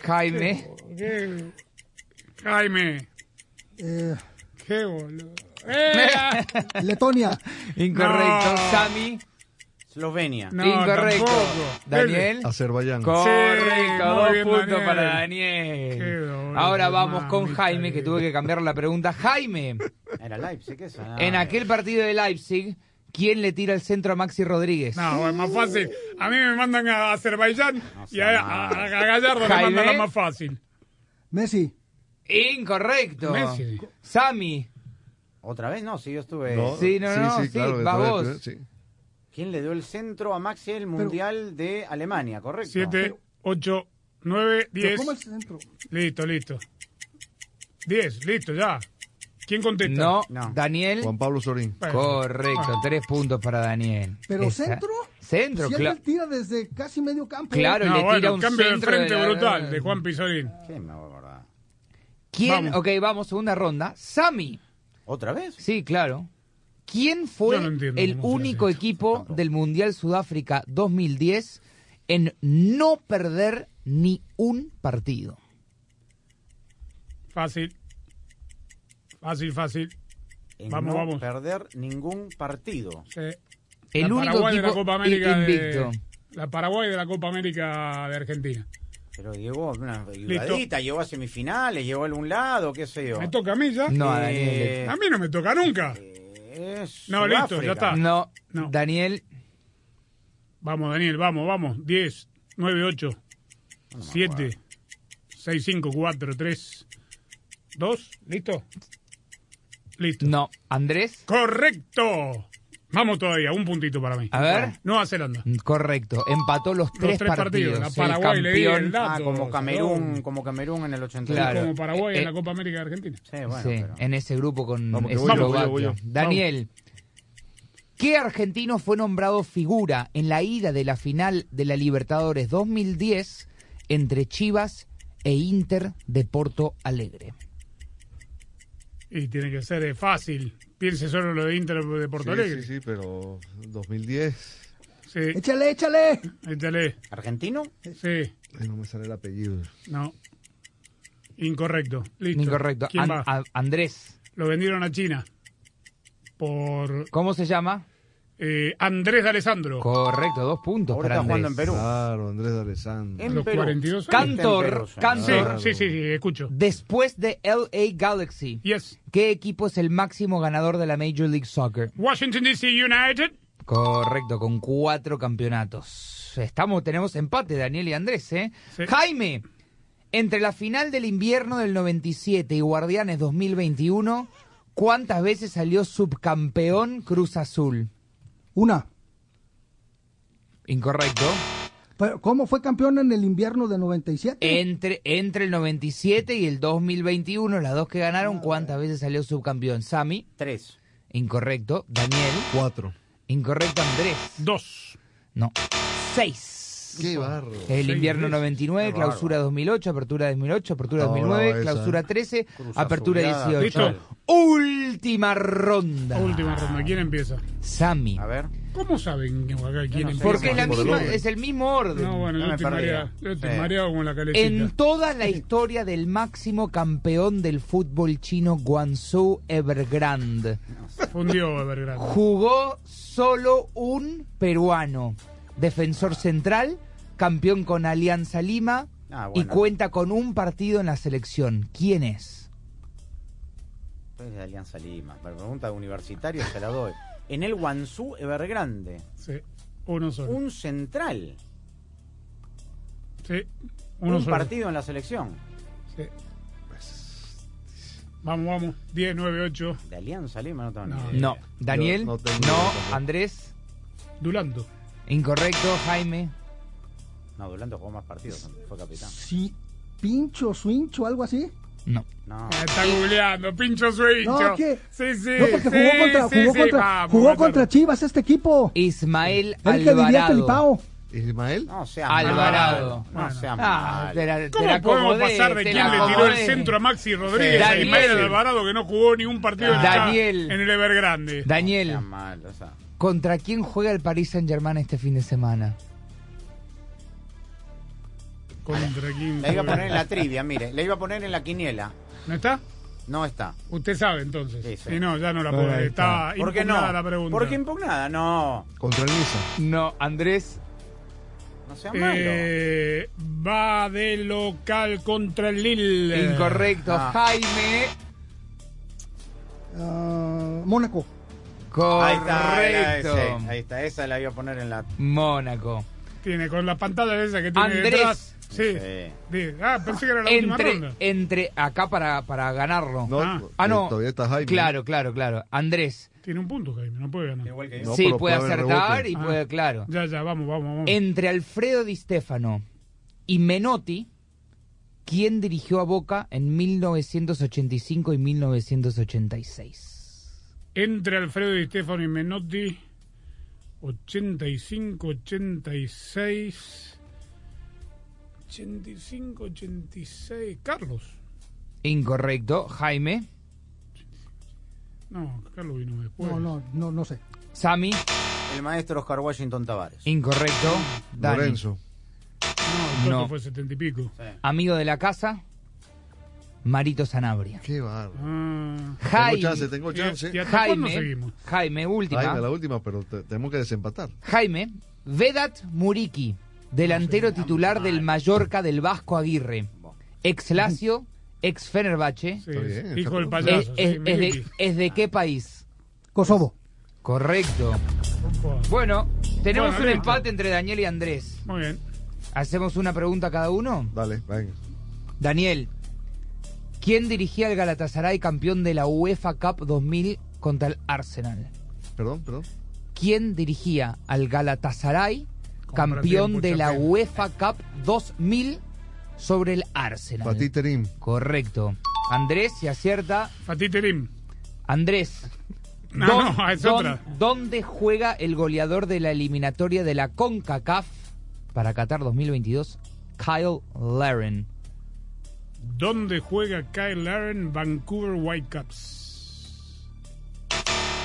S4: Jaime.
S1: qué- Jaime.
S5: Eh,
S1: Qué boludo. ¡Eh!
S5: Letonia.
S4: Incorrecto.
S1: No.
S4: Sami.
S2: Eslovenia.
S1: No,
S4: Incorrecto.
S1: tampoco.
S4: Daniel.
S3: Azerbaiyán.
S4: Correcto, dos puntos
S1: Daniel.
S4: para
S1: Qué
S4: Daniel. Ahora vamos con Jaime, que tuve que cambiar la pregunta. Jaime,
S2: Era Leipzig, esa.
S4: en aquel partido de Leipzig, ¿quién le tira el centro a Maxi Rodríguez?
S1: No, es más fácil. A mí me mandan a Azerbaiyán y a, a- a Gallardo le
S4: Jaime.
S1: mandan la más fácil.
S5: Messi.
S4: Incorrecto.
S1: Messi.
S4: Sami.
S2: ¿Otra vez? No, si yo estuve...
S3: No,
S4: Sí, no, no, sí,
S3: claro,
S4: va
S3: otra vez,
S4: vos.
S3: sí.
S2: ¿Quién le dio el centro a Maxi el Mundial de Alemania, correcto?
S1: 7, 8, 9,
S5: Pero
S1: 10.
S5: ¿Cómo el centro?
S1: Listo, listo. 10, listo, ya. ¿Quién contesta?
S4: No,
S2: No.
S4: Daniel.
S3: Juan Pablo Sorín.
S1: Bueno.
S4: Correcto,
S1: Ah.
S4: tres puntos para Daniel.
S5: ¿Pero
S4: Esa-
S5: centro?
S4: Centro,
S5: Si
S4: claro.
S5: él tira desde casi medio campo.
S4: Claro,
S1: No,
S4: le
S1: bueno,
S4: tira un
S1: cambio de
S4: centro
S1: frente
S4: la-
S1: brutal de Juan Pizorín.
S2: ¿Qué me voy a acordar?
S4: ¿Quién?
S1: Vamos.
S4: Ok, vamos, segunda ronda. Sami.
S2: ¿Otra vez?
S4: Sí, claro. ¿Quién fue
S1: Yo no entiendo
S4: el único equipo del Mundial Sudáfrica 2010 en no perder ni un partido?
S1: Fácil. Fácil, fácil.
S2: En
S1: Vamos,
S2: no
S1: vamos.
S2: perder ningún partido.
S1: Sí.
S4: El
S1: la
S4: único
S1: Paraguay de la
S4: equipo
S1: Copa América de-
S4: invicto.
S1: la Paraguay de la Copa América de Argentina.
S2: Pero llegó una ayudadita, llegó a semifinales, llegó a algún lado, qué sé yo.
S1: ¿Me toca a mí ya?
S4: No, a
S2: Eh.
S1: A mí no me toca nunca.
S2: Es
S1: No, listo,
S2: Sudáfrica.
S1: ya está.
S4: No,
S1: No.
S4: Daniel.
S1: Vamos, Daniel, vamos, vamos. 10, 9, 8, 7, 6, 5, 4, 3, 2. ¿Listo? Listo.
S4: No. Andrés.
S1: ¡Correcto! Vamos todavía, un puntito para mí.
S4: A ver.
S1: Nueva Zelanda.
S4: Correcto, empató los tres,
S1: tres partidos. A
S4: El
S1: Paraguay le di el
S4: campeón-
S1: dato.
S2: Ah, como Camerún, como Camerún en el 82.
S4: Claro.
S1: Como Paraguay
S4: Eh,
S1: en la Copa América de Argentina.
S2: Sí, bueno,
S4: Sí,
S2: pero-
S4: en ese grupo con
S3: Vamos, voy
S4: Eslovaquia.
S3: voy voy.
S4: Daniel, ¿qué argentino fue nombrado figura en la ida de la final de la Libertadores 2010 entre Chivas e Inter de Porto Alegre?
S1: Y tiene que ser eh, fácil. Piense solo en lo de Inter de Porto
S3: Sí,
S1: Alegre.
S3: sí, sí, pero 2010.
S1: Sí.
S5: Échale, échale.
S1: Échale.
S2: ¿Argentino?
S1: Sí.
S3: Ay, no me sale el apellido.
S1: No. Incorrecto. Listo.
S4: Incorrecto.
S1: ¿Quién
S4: An-
S1: va?
S4: a- Andrés,
S1: Lo vendieron a China. Por
S4: ¿cómo se llama?
S1: Eh, Andrés de Alessandro.
S4: Correcto, dos puntos
S2: Ahora
S4: para
S2: está jugando en Perú.
S3: Claro, Andrés de Alessandro.
S2: En
S1: los
S2: Perú.
S1: 42 años.
S4: Cantor,
S2: Perú, sí.
S1: Sí,
S4: Cantor,
S1: sí, sí, sí, escucho.
S4: después de LA Galaxy,
S1: Yes.
S4: ¿qué equipo es el máximo ganador de la Major League Soccer?
S1: Washington DC United.
S4: Correcto, con cuatro campeonatos. Estamos, tenemos empate, Daniel y Andrés, ¿eh?
S1: Sí.
S4: Jaime, entre la final del invierno del 97 y Guardianes 2021, ¿cuántas veces salió subcampeón Cruz Azul?
S5: Una.
S4: Incorrecto.
S5: Pero, ¿Cómo fue campeón en el invierno de 97?
S4: Entre, entre el 97 y el 2021, las dos que ganaron, ¿cuántas veces salió subcampeón? Sami,
S2: Tres.
S4: incorrecto. Daniel,
S3: Cuatro.
S4: incorrecto. Andrés,
S1: Dos.
S4: no. Seis.
S3: Qué barro.
S4: El invierno
S1: veces.
S4: 99,
S2: Qué bárbaro.
S4: clausura 2008, apertura 2008, apertura
S3: Estaba
S4: 2009,
S3: brava esa.
S4: clausura 13,
S2: Cruz
S4: apertura
S2: Azulada.
S4: 18.
S1: Listo.
S4: Última ronda.
S1: Última ronda. ¿Quién empieza?
S4: Sami.
S2: A ver.
S1: ¿Cómo saben que acá quién
S2: no sé.
S1: empieza?
S4: Porque es, la
S3: el
S4: misma,
S3: orden.
S4: es el mismo orden.
S1: No, bueno,
S2: No
S1: yo estoy mareado. Yo estoy
S2: Sí.
S1: mareado como la calecita.
S4: En toda la historia del máximo campeón del fútbol chino, Guangzhou Evergrande,
S1: Fundió Evergrande.
S4: jugó solo un peruano, defensor central, campeón con Alianza Lima
S2: Ah,
S4: y cuenta con un partido en la selección. ¿Quién es?
S2: Es de Alianza Lima. Pero pregunta de universitario se la doy. En el Guangzhou Evergrande.
S1: Sí. Uno solo.
S2: Un central.
S1: Sí. Uno
S2: un
S1: solo.
S2: partido en la selección.
S1: Sí. Vamos, vamos. 10, 9, 8.
S2: De Alianza Lima no tengo
S1: No.
S2: ni idea.
S4: No. Daniel,
S3: Yo
S4: no.
S3: no tengo.
S4: Andrés,
S1: Dulando.
S4: Incorrecto. Jaime,
S2: No, Dulanto jugó más partidos. Fue capitán.
S5: Sí. Pincho, swincho, algo así.
S4: no.
S2: No.
S1: Ah, está googleando. Pincho Switcho.
S5: No, ¿qué?
S1: Sí, sí.
S5: No, porque
S1: sí,
S5: jugó contra,
S1: sí,
S5: jugó
S1: sí,
S5: contra,
S1: vamos,
S5: jugó contra Chivas este equipo.
S4: Ismael
S5: El
S4: Alvarado.
S5: Felipao.
S3: ¿Ismael?
S2: No sea
S4: Alvarado.
S2: No sea
S4: Ah,
S2: mal.
S4: te la- te
S1: ¿Cómo
S4: la
S1: podemos
S4: acomodé,
S1: pasar de quién le tiró el centro a Maxi Rodríguez a
S4: Daniel.
S1: Ismael Alvarado que no jugó ni un partido en, la-
S4: Daniel.
S1: en el Evergrande?
S4: Daniel,
S2: Sea mal, o sea.
S4: ¿Contra quién juega el Paris Saint Germain este fin de semana?
S1: ¿Contra quién?
S2: La iba a poner en la trivia, mire. La iba a poner en la quiniela.
S1: ¿No está?
S2: No está.
S1: Usted sabe entonces.
S2: Sí, sí.
S1: Y no, ya no la
S4: Ahí
S1: puede.
S4: está.
S1: Está
S2: ¿Por qué
S1: impugnada
S2: no?
S1: la pregunta.
S2: ¿Por qué impugnada? No.
S3: Contra el Niza.
S4: No, Andrés.
S2: No sea malo.
S1: Eh, va de local contra el Lille.
S4: Incorrecto.
S2: Ah.
S4: Jaime.
S5: Ah, Mónaco.
S2: Ahí está, ese. Ahí está, esa la iba a poner en la.
S4: Mónaco.
S1: Tiene con la pantalla esa que tiene
S4: Andrés.
S1: detrás. Sí. Ah, pensé que era la última
S4: Entre,
S1: ronda.
S4: entre, acá para, para ganarlo.
S3: No,
S1: Ah.
S4: Ah, no.
S3: Todavía está Jaime.
S4: Claro, claro, claro. Andrés.
S1: Tiene un punto, Jaime, no puede ganar.
S2: Igual que yo.
S3: No,
S4: sí, puede acertar y
S1: Ah.
S4: puede, claro.
S1: Ya, ya, vamos, vamos, vamos.
S4: Entre Alfredo Di Stefano y Menotti, ¿quién dirigió a Boca en 1985 y 1986?
S1: Entre Alfredo Di Stefano y Menotti, 85, 86. 85, 86. Carlos.
S4: Incorrecto. Jaime.
S1: No, Carlos vino después.
S5: No, no, no, no sé.
S4: Sami.
S2: El maestro Oscar Washington Tavares.
S4: Incorrecto. Dani.
S3: Lorenzo.
S1: No,
S4: No.
S1: Fue 70 y pico.
S4: Amigo de la casa. Marito Sanabria.
S3: Qué barro.
S1: Ah.
S4: Jaime.
S3: Tengo chance, tengo
S1: ¿Y-
S3: chance.
S1: y hasta cuándo
S4: Jaime.
S1: seguimos?
S4: Jaime, última.
S3: Jaime, la última, pero te- tenemos que desempatar.
S4: Jaime, Vedat Muriki, delantero titular del Mallorca del Vasco Aguirre, ex Lazio, ex Fenerbahce,
S1: Sí,
S3: bien,
S1: hijo del payaso.
S4: es-
S1: sí,
S4: es de,
S1: Miliki.
S4: es de qué país?
S5: Kosovo.
S4: Correcto. Bueno, tenemos
S1: Bueno,
S4: un empate entre Daniel y Andrés.
S1: Muy bien.
S4: ¿Hacemos una pregunta cada uno?
S3: Dale, venga.
S4: Daniel, ¿quién dirigía el Galatasaray campeón de la UEFA Cup 2000 contra el Arsenal?
S3: Perdón, perdón.
S4: ¿quién dirigía al Galatasaray, campeón de la. UEFA Cup 2000 sobre el Arsenal?
S3: Fatih Terim.
S4: Correcto. Andrés se acierta.
S1: Fatih Terim.
S4: Andrés.
S1: No,
S4: ¿dón-
S1: no, es otra.
S4: ¿Dónde juega el goleador de la eliminatoria de la CONCACAF para Qatar 2022? Kyle Laren.
S1: ¿Dónde juega Kyle Laren? Vancouver Whitecaps.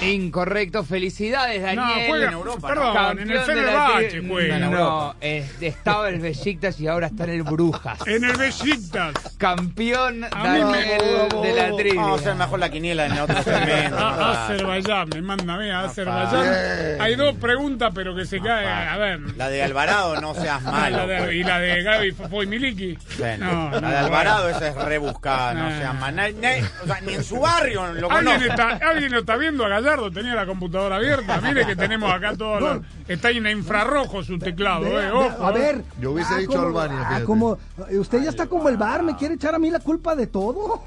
S4: Incorrecto, felicidades Daniel.
S1: No, juega en Europa, Perdón,
S4: Campeón
S1: en el
S4: de la
S1: Fenerbahce juega. En
S4: No, eh, estaba el Besiktas y ahora está en el Brujas.
S1: En el Besiktas.
S4: Campeón
S1: A me-
S4: Daniel de la trivia.
S2: Vamos a hacer mejor la quiniela en otro segmento.
S1: A-. Azerbaiyán, me manda a mí a Azerbaiyán. Hay dos preguntas, pero que se cae. A ver.
S2: La de Alvarado, no seas malo.
S1: La de- y la de Gaby Fofoy Miliki.
S2: Bueno,
S1: No,
S2: la
S1: no,
S2: de Alvarado, esa es rebuscada, no
S1: Ah.
S2: seas mal. Na- na- o sea, ni en su barrio lo
S1: ¿Alguien
S2: conozco.
S1: está, alguien lo está viendo a Gallardo, tenía la computadora abierta. Mire que tenemos acá todo. lo- está en infrarrojo su teclado, eh. Ojo,
S13: a
S1: eh.
S13: ver.
S3: Yo hubiese
S13: ah,
S3: dicho
S13: como-
S3: Albania,
S13: ah, como, usted ya está como el bar, me quiere echar a mí la culpa de todo.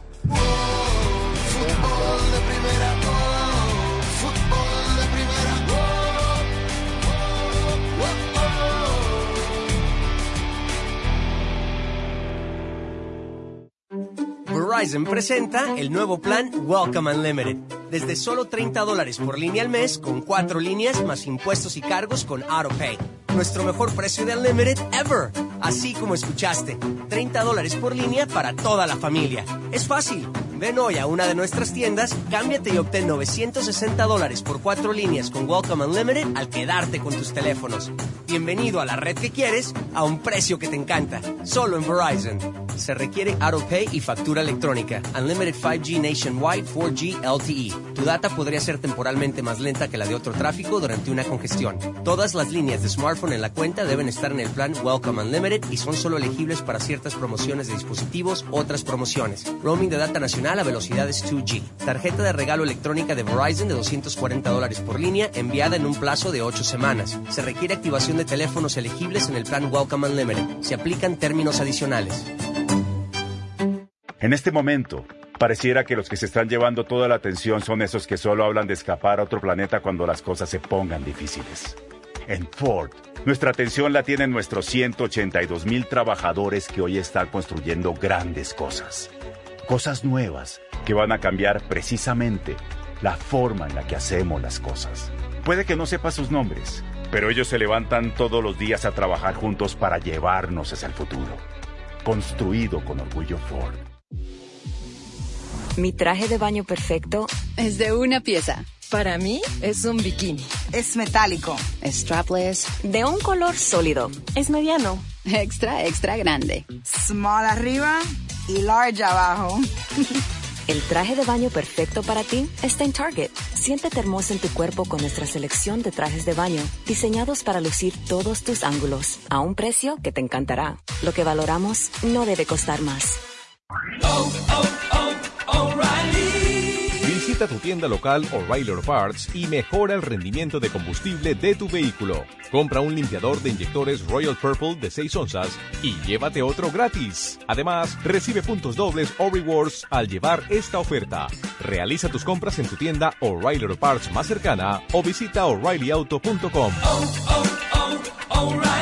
S9: Verizon presenta el nuevo plan Welcome Unlimited. Desde solo 30 dólares por línea al mes, con cuatro líneas más impuestos y cargos con AutoPay. Nuestro mejor precio de Unlimited ever. Así como escuchaste, 30 dólares por línea para toda la familia. Es fácil. Ven hoy a una de nuestras tiendas, cámbiate y obtén 960 dólares por cuatro líneas con Welcome Unlimited al quedarte con tus teléfonos. Bienvenido a la red que quieres a un precio que te encanta. Solo en Verizon. Se requiere AutoPay y factura electrónica. Unlimited 5G Nationwide 4G LTE. Tu data podría ser temporalmente más lenta que la de otro tráfico durante una congestión. Todas las líneas de smartphone en la cuenta deben estar en el plan Welcome Unlimited y son solo elegibles para ciertas promociones de dispositivos, otras promociones. Roaming de data nacional a velocidades 2G. Tarjeta de regalo electrónica de Verizon de 240 dólares por línea enviada en un plazo de 8 semanas. Se requiere activación de teléfonos elegibles en el plan Welcome Unlimited. Se aplican términos adicionales.
S7: En este momento, pareciera que los que se están llevando toda la atención son esos que solo hablan de escapar a otro planeta cuando las cosas se pongan difíciles. En Ford, nuestra atención la tienen nuestros 182 mil trabajadores que hoy están construyendo grandes cosas. Cosas nuevas que van a cambiar precisamente la forma en la que hacemos las cosas. Puede que no sepa sus nombres, pero ellos se levantan todos los días a trabajar juntos para llevarnos hacia el futuro. Construido con orgullo Ford.
S10: Mi traje de baño perfecto
S20: Es de una pieza. Para mí es un bikini. Es metálico. Strapless.
S10: de un color sólido. Es mediano.
S20: Extra, extra grande. Small arriba y large abajo.
S10: El traje de baño perfecto para ti está en Target. Siéntete hermosa en tu cuerpo con nuestra selección de trajes de baño, diseñados para lucir todos tus ángulos, a un precio que te encantará. Lo que valoramos no debe costar más.
S8: Tu tienda local O'Reilly Auto Parts y mejora el rendimiento de combustible de tu vehículo. Compra un limpiador de inyectores Royal Purple de 6 onzas y llévate otro gratis. Además, recibe puntos dobles o rewards al llevar esta oferta. Realiza tus compras en tu tienda O'Reilly Auto Parts más cercana o visita o'ReillyAuto.com.
S22: Auto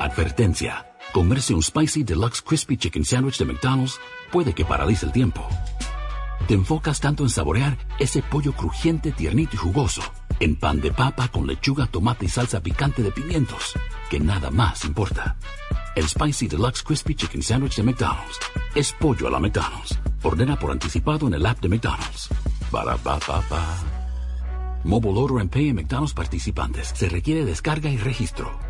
S23: Advertencia. Comerse un Spicy Deluxe Crispy Chicken Sandwich de McDonald's puede que paralice el tiempo. Te enfocas tanto en saborear ese pollo crujiente, tiernito y jugoso, en pan de papa con lechuga, tomate y salsa picante de pimientos, que nada más importa. El Spicy Deluxe Crispy Chicken Sandwich de McDonald's es pollo a la McDonald's. Ordena por anticipado en el app de McDonald's. Para pa pa pa. Mobile Order and Pay en McDonald's participantes. Se requiere descarga y registro.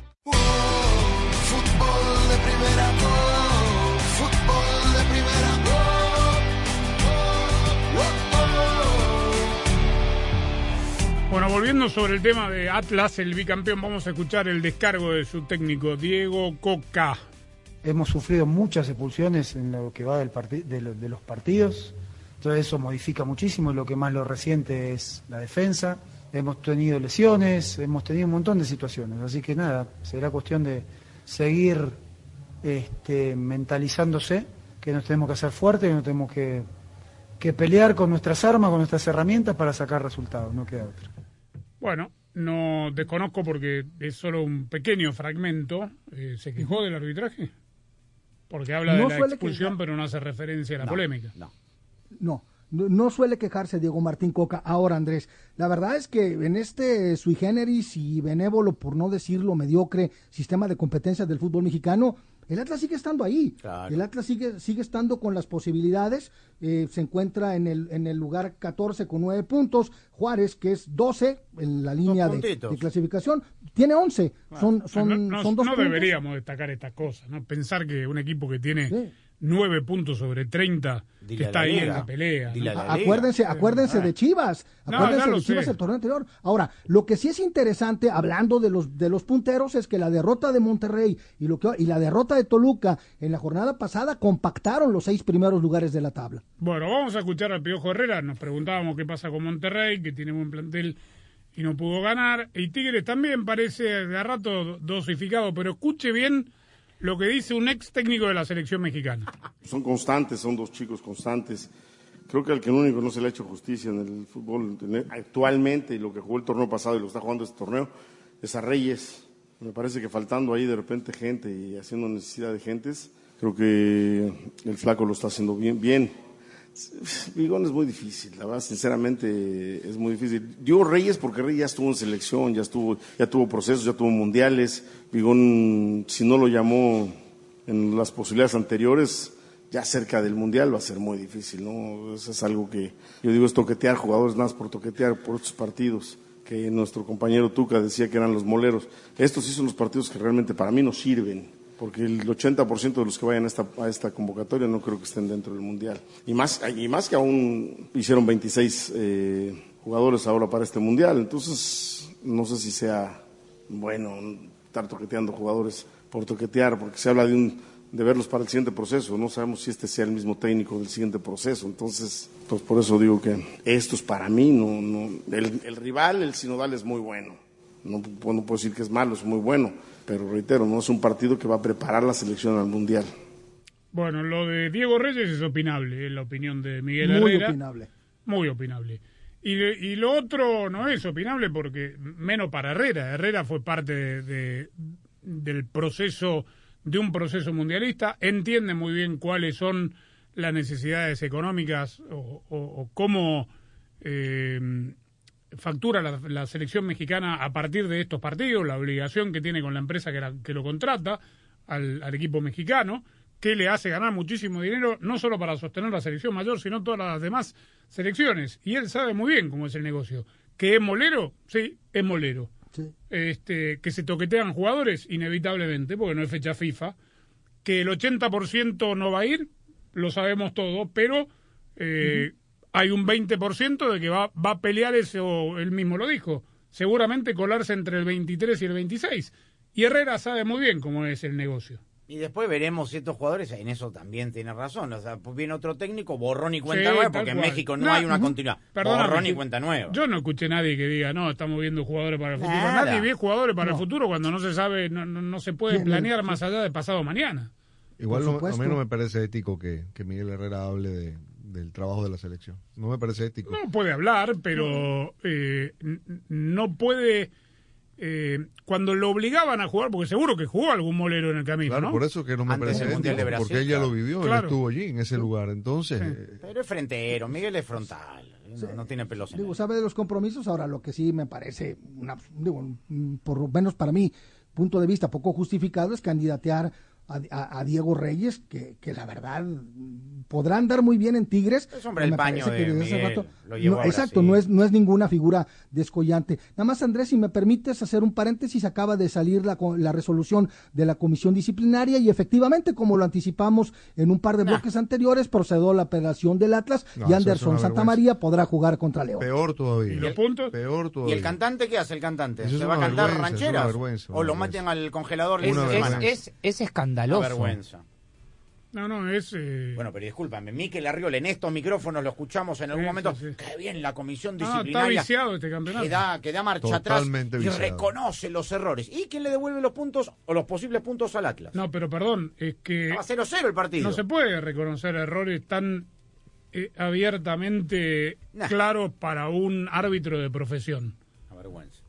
S17: Fútbol de primera, fútbol de primera,
S1: Bueno, volviendo sobre el tema de Atlas, el bicampeón, vamos a escuchar el descargo de su técnico, Diego Coca.
S24: Hemos sufrido muchas expulsiones en lo que va del de, de los partidos, entonces eso modifica muchísimo, lo que más lo resiente es la defensa. Hemos tenido lesiones, hemos tenido un montón de situaciones, así que nada, será cuestión de seguir este, mentalizándose que nos tenemos que hacer fuertes, que nos tenemos que, que pelear con nuestras armas, con nuestras herramientas para sacar resultados, no queda otra.
S1: Bueno, no desconozco porque es solo un pequeño fragmento. Eh, ¿Se quejó del arbitraje? Porque habla
S5: No
S1: de la expulsión, pero no hace referencia a la
S5: No,
S1: polémica.
S5: No, no, no suele quejarse Diego Martín Coca. Ahora, Andrés, la verdad es que en este sui generis y benévolo, por no decirlo mediocre, sistema de competencias del fútbol mexicano, el Atlas sigue estando ahí.
S2: Claro.
S5: El Atlas sigue, sigue estando con las posibilidades. eh, se encuentra en el, en el lugar 14 con 9 puntos. Juárez, que es 12 en la línea de, clasificación, tiene 11. Son, son,
S1: no, no-
S5: son dos
S1: no
S5: puntos.
S1: deberíamos destacar estas cosas, ¿no? Pensar que un equipo que tiene nueve puntos sobre 30 que
S2: Dile
S1: está ahí en la pelea.
S5: Acuérdense, acuérdense
S1: Ah.
S5: de Chivas, acuérdense de Chivas
S1: sé.
S5: el torneo anterior. Ahora, lo que sí es interesante, hablando de los de los punteros, es que la derrota de Monterrey y lo que y la derrota de Toluca en la jornada pasada compactaron los seis primeros lugares de la tabla.
S1: Bueno, vamos a escuchar al Piojo Herrera. Nos preguntábamos qué pasa con Monterrey, que tiene buen plantel y no pudo ganar. Y Tigres también parece de a rato dosificado, pero escuche bien lo que dice un ex técnico de la selección mexicana.
S25: Son constantes, son dos chicos constantes. Creo que al que único no se le ha hecho justicia en el fútbol en- actualmente y lo que jugó el torneo pasado y lo está jugando este torneo es a Reyes. Me parece que faltando ahí de repente gente y haciendo necesidad de gentes, creo que el flaco lo está haciendo bien. bien. Vigón es muy difícil, la verdad, sinceramente es muy difícil. Digo Reyes porque Reyes ya estuvo en selección, ya estuvo, ya tuvo procesos, ya tuvo mundiales. Vigón, si no lo llamó en las posibilidades anteriores, ya cerca del mundial va a ser muy difícil, ¿no? Eso es algo que yo digo es toquetear jugadores más por toquetear por estos partidos que nuestro compañero Tuca decía que eran los moleros. Estos sí son los partidos que realmente para mí no sirven, porque el 80% de los que vayan a esta, a esta convocatoria no creo que estén dentro del mundial. Y más, y más que aún hicieron 26 eh, jugadores ahora para este mundial, entonces no sé si sea bueno estar toqueteando jugadores por toquetear, porque se habla de un de verlos para el siguiente proceso. No sabemos si este sea el mismo técnico del siguiente proceso. Entonces, pues por eso digo que estos para mí no, no el, el rival, el sinodal es muy bueno. No, no puedo decir que es malo, es muy bueno. Pero reitero, no es un partido que va a preparar la selección al mundial.
S1: Bueno, lo de Diego Reyes es opinable, es la opinión de Miguel
S5: Muy
S1: Herrera.
S5: opinable.
S1: Muy opinable. Y, y lo otro no es opinable porque, menos para Herrera, Herrera fue parte de- de- del proceso, de un proceso mundialista, entiende muy bien cuáles son las necesidades económicas o, o- o cómo eh, factura la, la selección mexicana a partir de estos partidos, la obligación que tiene con la empresa que, la- que lo contrata al, al equipo mexicano, que le hace ganar muchísimo dinero, no solo para sostener la selección mayor, sino todas las demás selecciones. Y él sabe muy bien cómo es el negocio. ¿Que es molero? Sí, es molero. Este, que se toquetean jugadores, inevitablemente, porque no es fecha FIFA. Que el 80% no va a ir, lo sabemos todo, pero eh, hay un 20% de que va, va a pelear eso, él mismo lo dijo, seguramente colarse entre el 23 y el 26. Y Herrera sabe muy bien cómo es el negocio.
S2: Y después veremos si estos jugadores, en eso también tiene razón. O sea, pues viene otro técnico, borrón y cuenta
S1: Sí,
S2: nueva, porque en. México no,
S1: No,
S2: hay una continuidad.
S1: Perdóname,
S2: borrón y cuenta nueva.
S1: Yo no escuché a nadie que diga, no, estamos viendo jugadores para el futuro.
S2: Nada.
S1: Nadie ve jugadores para
S2: No.
S1: el futuro cuando no se sabe, no, no, no se puede planear más allá de pasado mañana.
S3: Igual a mí no me parece ético que, que Miguel Herrera hable de- del trabajo de la selección. No me parece ético.
S1: No puede hablar, pero eh, no puede eh, cuando lo obligaban a jugar, porque seguro que jugó algún molero en el camino,
S3: Claro,
S1: ¿no?
S3: por eso que no me
S2: Antes
S3: parece ético,
S2: Brasil,
S3: porque ella
S2: claro.
S3: lo vivió,
S1: Claro.
S3: él estuvo allí en ese lugar. Entonces, eh,
S2: Pero es frentero, Miguel es frontal. No, no tiene pelos en
S5: Digo,
S2: él.
S5: sabe de los compromisos. Ahora, lo que sí me parece, una, digo, por lo menos para mí, punto de vista poco justificado, es candidatear a, a- a Diego Reyes, que, que la verdad mm, podrá andar muy bien en Tigres.
S2: Es hombre, el
S5: que
S2: Miguel
S5: rato-
S2: lo
S5: no,
S2: a
S5: exacto, no es, no es ninguna figura descollante. Nada más, Andrés, si me permites hacer un paréntesis, acaba de salir la, la resolución de la comisión disciplinaria y efectivamente, como lo anticipamos en un par de bloques anteriores, procedió la apelación del Atlas
S3: No,
S5: y Anderson
S3: una
S5: Santa
S3: vergüenza.
S5: María podrá jugar contra León.
S3: peor todavía.
S1: ¿Y los puntos?
S3: Peor
S2: ¿Y
S3: todavía.
S2: el cantante qué hace el cantante? ¿Se va a cantar
S3: vergüenza, es una
S2: rancheras?
S3: vergüenza,
S2: ¿O lo meten al congelador
S4: Es, es,
S2: semana?
S4: es- es escandaloso.
S2: Una vergüenza.
S1: No, no, es... eh,
S2: Bueno, pero discúlpame, Miquel Arriola, en estos micrófonos lo escuchamos en algún
S1: Sí,
S2: momento.
S1: sí, sí.
S2: Qué bien la comisión
S1: no, está
S2: disciplinaria.
S1: viciado este campeonato.
S2: que da, que da marcha
S3: Totalmente
S2: atrás y
S3: viciado.
S2: reconoce los errores. ¿Y quién le devuelve los puntos o los posibles puntos al Atlas?
S1: No, pero perdón, es que
S2: Estaba 0-0 el partido.
S1: no se puede reconocer errores tan eh, abiertamente
S2: Nah.
S1: claros para un árbitro de profesión.
S2: Una vergüenza.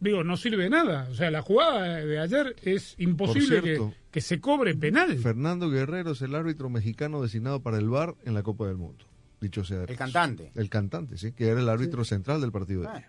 S1: Digo, no sirve de nada. O sea, la jugada de ayer es imposible que,
S3: cierto.
S1: que se cobre penal.
S3: Fernando Guerrero es el árbitro mexicano designado para el VAR en la Copa del Mundo. Dicho sea de
S2: El
S3: paso.
S2: cantante.
S3: El cantante, sí, que era el árbitro central del partido. de
S2: Ah.
S3: ayer.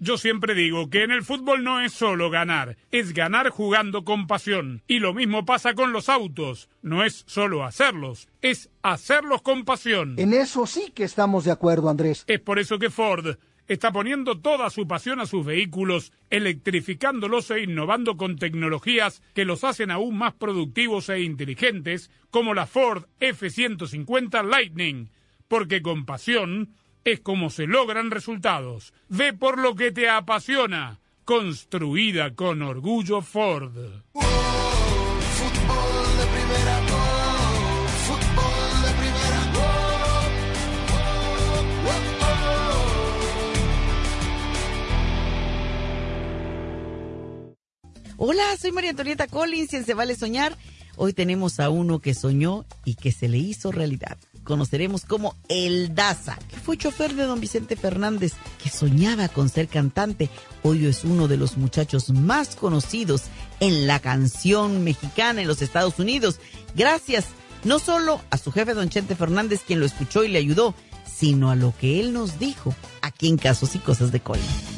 S1: Yo siempre digo que en el fútbol no es solo ganar, es ganar jugando con pasión. Y lo mismo pasa con los autos. No es solo hacerlos, es hacerlos con pasión.
S5: En eso sí que estamos de acuerdo, Andrés.
S1: Es por eso que Ford está poniendo toda su pasión a sus vehículos, electrificándolos e innovando con tecnologías que los hacen aún más productivos e inteligentes, como la Ford F-150 Lightning, porque con pasión es como se logran resultados. Ve por lo que te apasiona. Construida con orgullo Ford.
S19: Hola, soy María Antonieta Collins y en Se Vale Soñar. Hoy tenemos a uno que soñó y que se le hizo realidad. Conoceremos como El Daza, que fue chofer de don Vicente Fernández, que soñaba con ser cantante. Hoy es uno de los muchachos más conocidos en la canción mexicana en los Estados Unidos. Gracias no solo a su jefe don Chente Fernández, quien lo escuchó y le ayudó, sino a lo que él nos dijo aquí en Casos y Cosas de Collins.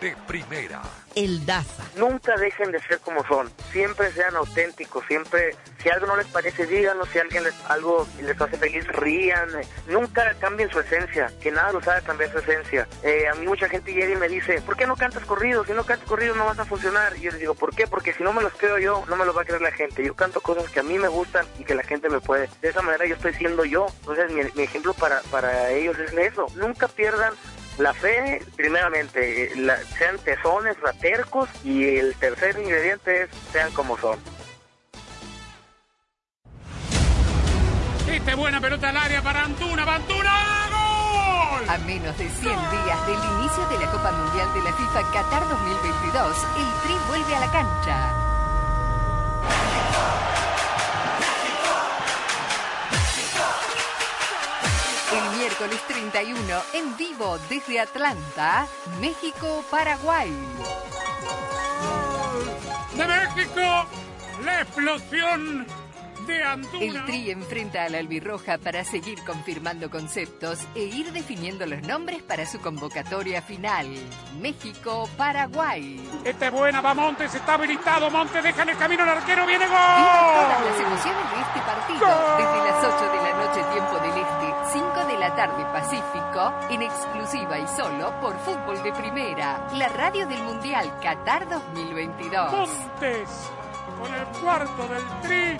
S26: De primera.
S19: El Daza.
S21: Nunca dejen de ser como son. Siempre sean auténticos. Siempre, si algo no les parece, díganlo. Si alguien les, algo les hace feliz, rían. Nunca cambien su esencia. Que nada los haga cambiar su esencia. Eh, a mí mucha gente llega y me dice, ¿por qué no cantas corrido? Si no cantas corrido no vas a funcionar. Y yo les digo, ¿por qué? Porque si no me los creo yo, no me los va a creer la gente. Yo canto cosas que a mí me gustan y que la gente me puede. De esa manera yo estoy siendo yo. Entonces mi, mi ejemplo para, para ellos es eso. Nunca pierdan la fe, primeramente, la- sean tesones, ratercos y el tercer ingrediente es sean como son.
S1: Esta es buena pelota al área para Antuna. ¡Va Antuna! ¡Gol!
S6: A menos de 100 días del inicio de la Copa Mundial de la FIFA Qatar 2022, el Tri vuelve a la cancha. Miércoles 31, en vivo desde Atlanta, México-Paraguay.
S1: de México, la explosión de Antuna.
S6: El Tri enfrenta a la Albirroja para seguir confirmando conceptos e ir definiendo los nombres para su convocatoria final. México-Paraguay.
S1: Esta es buena, va Montes, está habilitado. Montes deja en el camino al arquero, viene gol.
S6: Vivan todas las emociones de este partido. Desde las 8 de la noche, tiempo del Este, 5 de la tarde, Pacífico, en exclusiva y solo por Fútbol de Primera, la radio del Mundial Qatar 2022.
S1: Montes con el cuarto del Tri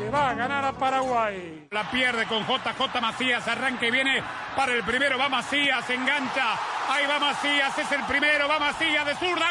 S1: le va a ganar a Paraguay. La pierde con JJ Macías, arranque y viene para el primero, va Macías, engancha, ahí va Macías, es el primero, va Macías de zurda,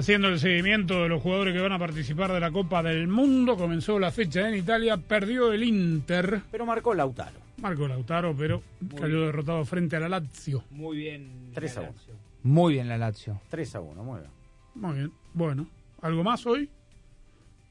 S1: Haciendo el seguimiento de los jugadores que van a participar de la Copa del Mundo, comenzó la fecha en Italia, perdió el Inter.
S2: Pero marcó Lautaro.
S1: Marcó Lautaro, pero cayó derrotado frente a la Lazio.
S4: Muy bien.
S2: 3 a 1.
S4: Muy bien la Lazio.
S2: 3 a 1, muy bien.
S1: Muy bien. Bueno, ¿algo más hoy?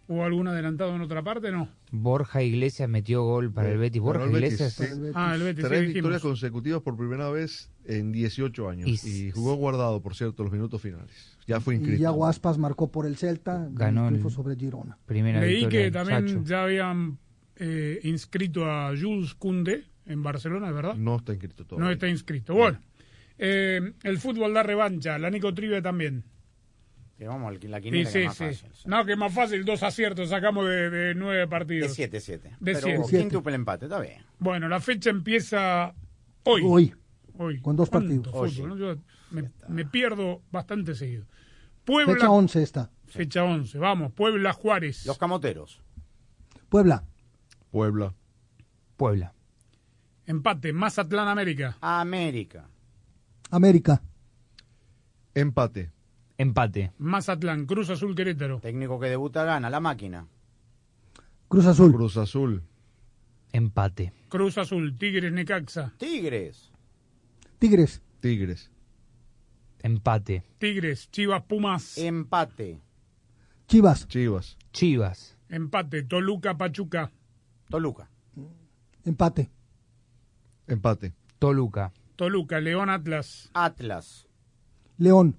S1: ¿O algún adelantado en otra parte? No.
S4: Borja Iglesias metió gol para el Betis. Borja
S3: el
S4: Iglesias.
S3: Betis.
S1: Ah, el Betis, sí,
S3: Tres
S1: dijimos.
S3: victorias consecutivas por primera vez en 18 años.
S4: Y-
S3: Y, jugó guardado, por cierto, los minutos finales. Ya fue
S5: Y
S3: inscrito.
S5: Iago Aspas marcó por el Celta,
S4: Ganó el-
S5: triunfo sobre Girona.
S4: Primera
S1: Leí
S4: victoria
S1: que también
S4: Sacho.
S1: ya habían eh, inscrito a Jules Koundé en Barcelona, ¿es verdad?
S3: No está inscrito todavía.
S1: No está inscrito. Bueno, eh, el fútbol da revancha, la Nico Trivia también.
S2: Que vamos, la
S1: Sí,
S2: quiniela que
S1: sí,
S2: es más
S1: sí.
S2: fácil.
S1: No, que es más fácil, dos aciertos sacamos de, de nueve
S2: De
S1: partidos.
S2: 7, 7.
S1: De
S2: Pero
S1: siete.
S2: quintuple empate, está bien.
S1: Bueno, la fecha empieza hoy.
S5: Hoy,
S1: Hoy.
S5: con dos
S1: ¿Cuánto
S5: partidos.
S1: fútbol, no? Yo me, me pierdo bastante seguido. Puebla,
S5: fecha 11 está.
S1: fecha 11. Vamos, Puebla Juárez.
S2: Los camoteros.
S5: Puebla,
S3: Puebla.
S4: Puebla.
S1: Empate, Mazatlán América.
S2: América.
S5: América,
S3: Empate.
S4: Empate.
S1: Mazatlán, Cruz Azul Querétaro.
S2: Técnico que debuta gana, la máquina.
S5: Cruz Azul,
S3: Cruz Azul.
S4: Empate.
S1: Cruz Azul, Tigres Necaxa.
S2: Tigres.
S5: Tigres,
S3: Tigres.
S4: Empate.
S1: Tigres, Chivas Pumas.
S2: Empate.
S5: Chivas,
S3: Chivas.
S4: Chivas.
S1: Empate, Toluca Pachuca.
S2: Toluca.
S5: empate.
S3: Empate.
S4: Toluca.
S1: Toluca, León Atlas.
S2: Atlas.
S5: León,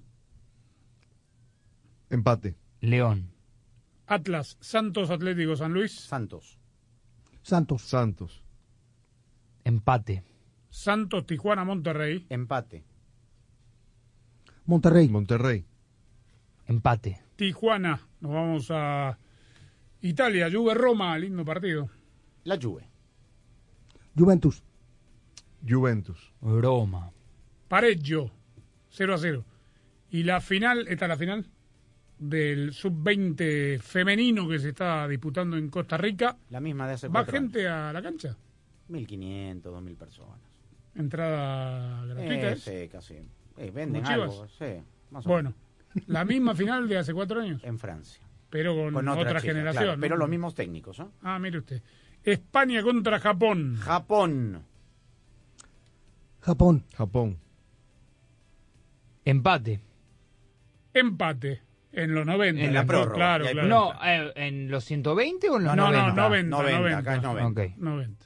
S3: Empate.
S4: León.
S1: Atlas, Santos Atlético San Luis.
S2: Santos.
S5: Santos,
S3: Santos.
S4: Empate.
S1: Santos, Tijuana, Monterrey.
S2: Empate.
S5: Monterrey,
S3: Monterrey.
S4: Empate.
S1: Tijuana, nos vamos a Italia, Juve Roma, lindo partido.
S2: La Juve.
S5: Juventus,
S3: Juventus.
S4: Roma.
S1: Pareggio, 0 a 0. Y la final, esta es la final del sub-20 femenino que se está disputando en Costa Rica.
S2: La misma de hace
S1: ¿Va gente a la cancha?
S2: años. 1.500, 2.000 personas.
S1: Entrada gratuita.
S2: Eh, sí, casi. Eh, venden algo. Sí, más o
S1: Bueno, la misma final de hace cuatro años,
S2: En Francia.
S1: pero con,
S2: Con
S1: otra,
S2: otra, chica,
S1: generación.
S2: claro,
S1: ¿no?
S2: Pero los mismos técnicos, ¿no?
S1: Ah, mire usted. España contra Japón.
S2: Japón.
S5: Japón,
S3: Japón.
S4: Empate.
S1: Empate en los 90.
S2: En la
S1: ¿no?
S2: prórroga.
S1: Claro, claro.
S4: No, eh, ¿en los 120 o en los
S1: No, no,
S4: 90?
S1: 90,
S2: 90,
S1: 90.
S2: acá es 90.
S4: Ok.
S1: 90.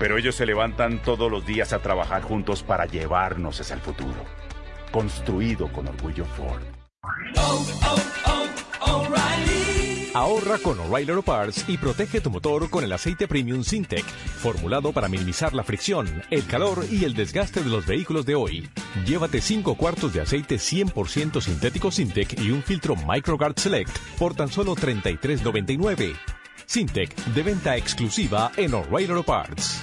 S7: pero ellos se levantan todos los días a trabajar juntos para llevarnos hacia el futuro. Construido con orgullo Ford.
S8: Ahorra con O'Reilly Auto Parts y protege tu motor con el aceite Premium Sintec, formulado para minimizar la fricción, el calor y el desgaste de los vehículos de hoy. Llévate 5 cuartos de aceite 100% sintético Sintec y un filtro MicroGuard Select por tan solo $33.99. Sintec de venta exclusiva en O'Reilly Auto Parts.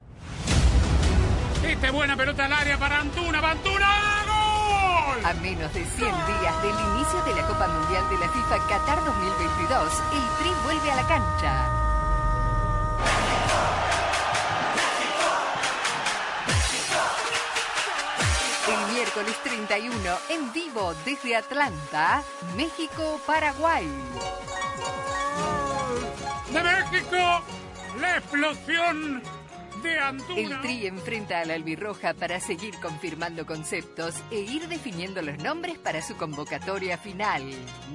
S1: Buena pelota al área para Antuna, Antuna, ¡gol!
S6: A menos de 100 días del inicio de la Copa Mundial de la FIFA Qatar 2022, el Tri vuelve a la cancha. El miércoles 31, en vivo desde Atlanta, México-Paraguay.
S1: ¡De México! ¡La explosión de Antuna!
S6: El Tri enfrenta a la albirroja para seguir confirmando conceptos e ir definiendo los nombres para su convocatoria final.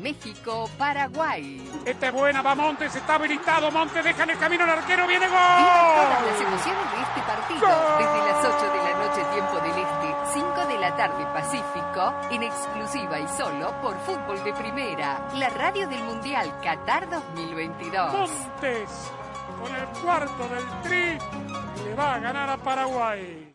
S6: México-Paraguay.
S1: Esta es buena, va Montes, está habilitado. Montes deja en el camino al arquero, viene gol.
S6: Viva todas las emociones de este partido desde las 8 de la noche, tiempo del Este, 5 de la tarde, Pacífico, en exclusiva y solo por Fútbol de Primera, la radio del Mundial Qatar 2022.
S1: Montes, con el cuarto del Tri, le va a ganar a Paraguay.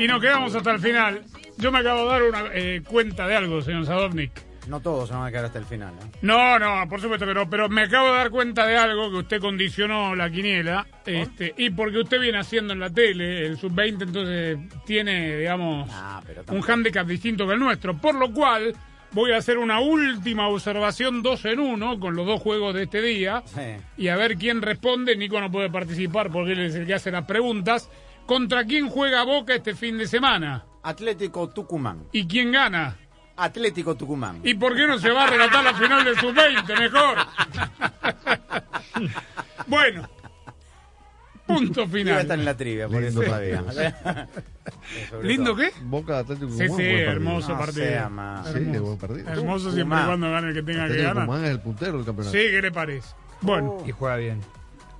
S1: Y nos quedamos hasta el final. Yo me acabo de dar una eh, cuenta de algo, señor Sadovnik.
S2: No todos se van a quedar hasta el final. ¿eh?
S1: No, no, por supuesto que no, pero me acabo de dar cuenta de algo que usted condicionó la quiniela, este, y porque usted viene haciendo en la tele, el sub-20, entonces tiene, digamos,
S2: Ah, pero
S1: un hándicap distinto que el nuestro, por lo cual voy a hacer una última observación dos en uno con los dos juegos de este día y a ver quién responde. Nico no puede participar porque él es el que hace las preguntas. ¿Contra quién juega Boca este fin de semana?
S2: Atlético Tucumán.
S1: ¿Y quién gana?
S2: Atlético Tucumán.
S1: ¿Y por qué no se va a relatar la final de sub-20 mejor? bueno, punto final.
S2: Iba a estar en la trivia, por
S3: Lindo
S2: eso sabía.
S1: ¿Lindo qué?
S3: Boca Atlético
S1: Sí,
S3: Tucumán,
S1: sí,
S3: partido.
S1: hermoso
S2: No
S1: partido.
S2: sea más.
S3: Sí,
S1: Hermoso.
S3: buen partido.
S1: Hermoso siempre y cuando gane el que tenga que
S3: Atlético
S1: ganar.
S3: Tucumán es el puntero del campeonato.
S1: Sí, ¿qué le parece? Bueno,
S4: Y juega bien.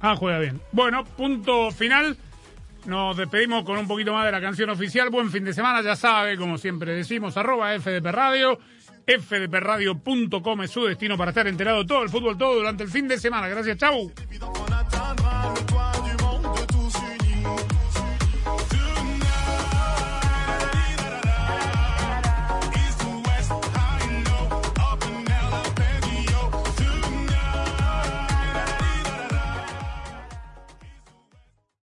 S1: ah, juega bien. Bueno, punto final. Nos despedimos con un poquito más de la canción oficial. Buen fin de semana, ya sabe, como siempre decimos, arroba FDP Radio. fdpradio.com es su destino para estar enterado todo el fútbol todo durante el fin de semana. Gracias, chau.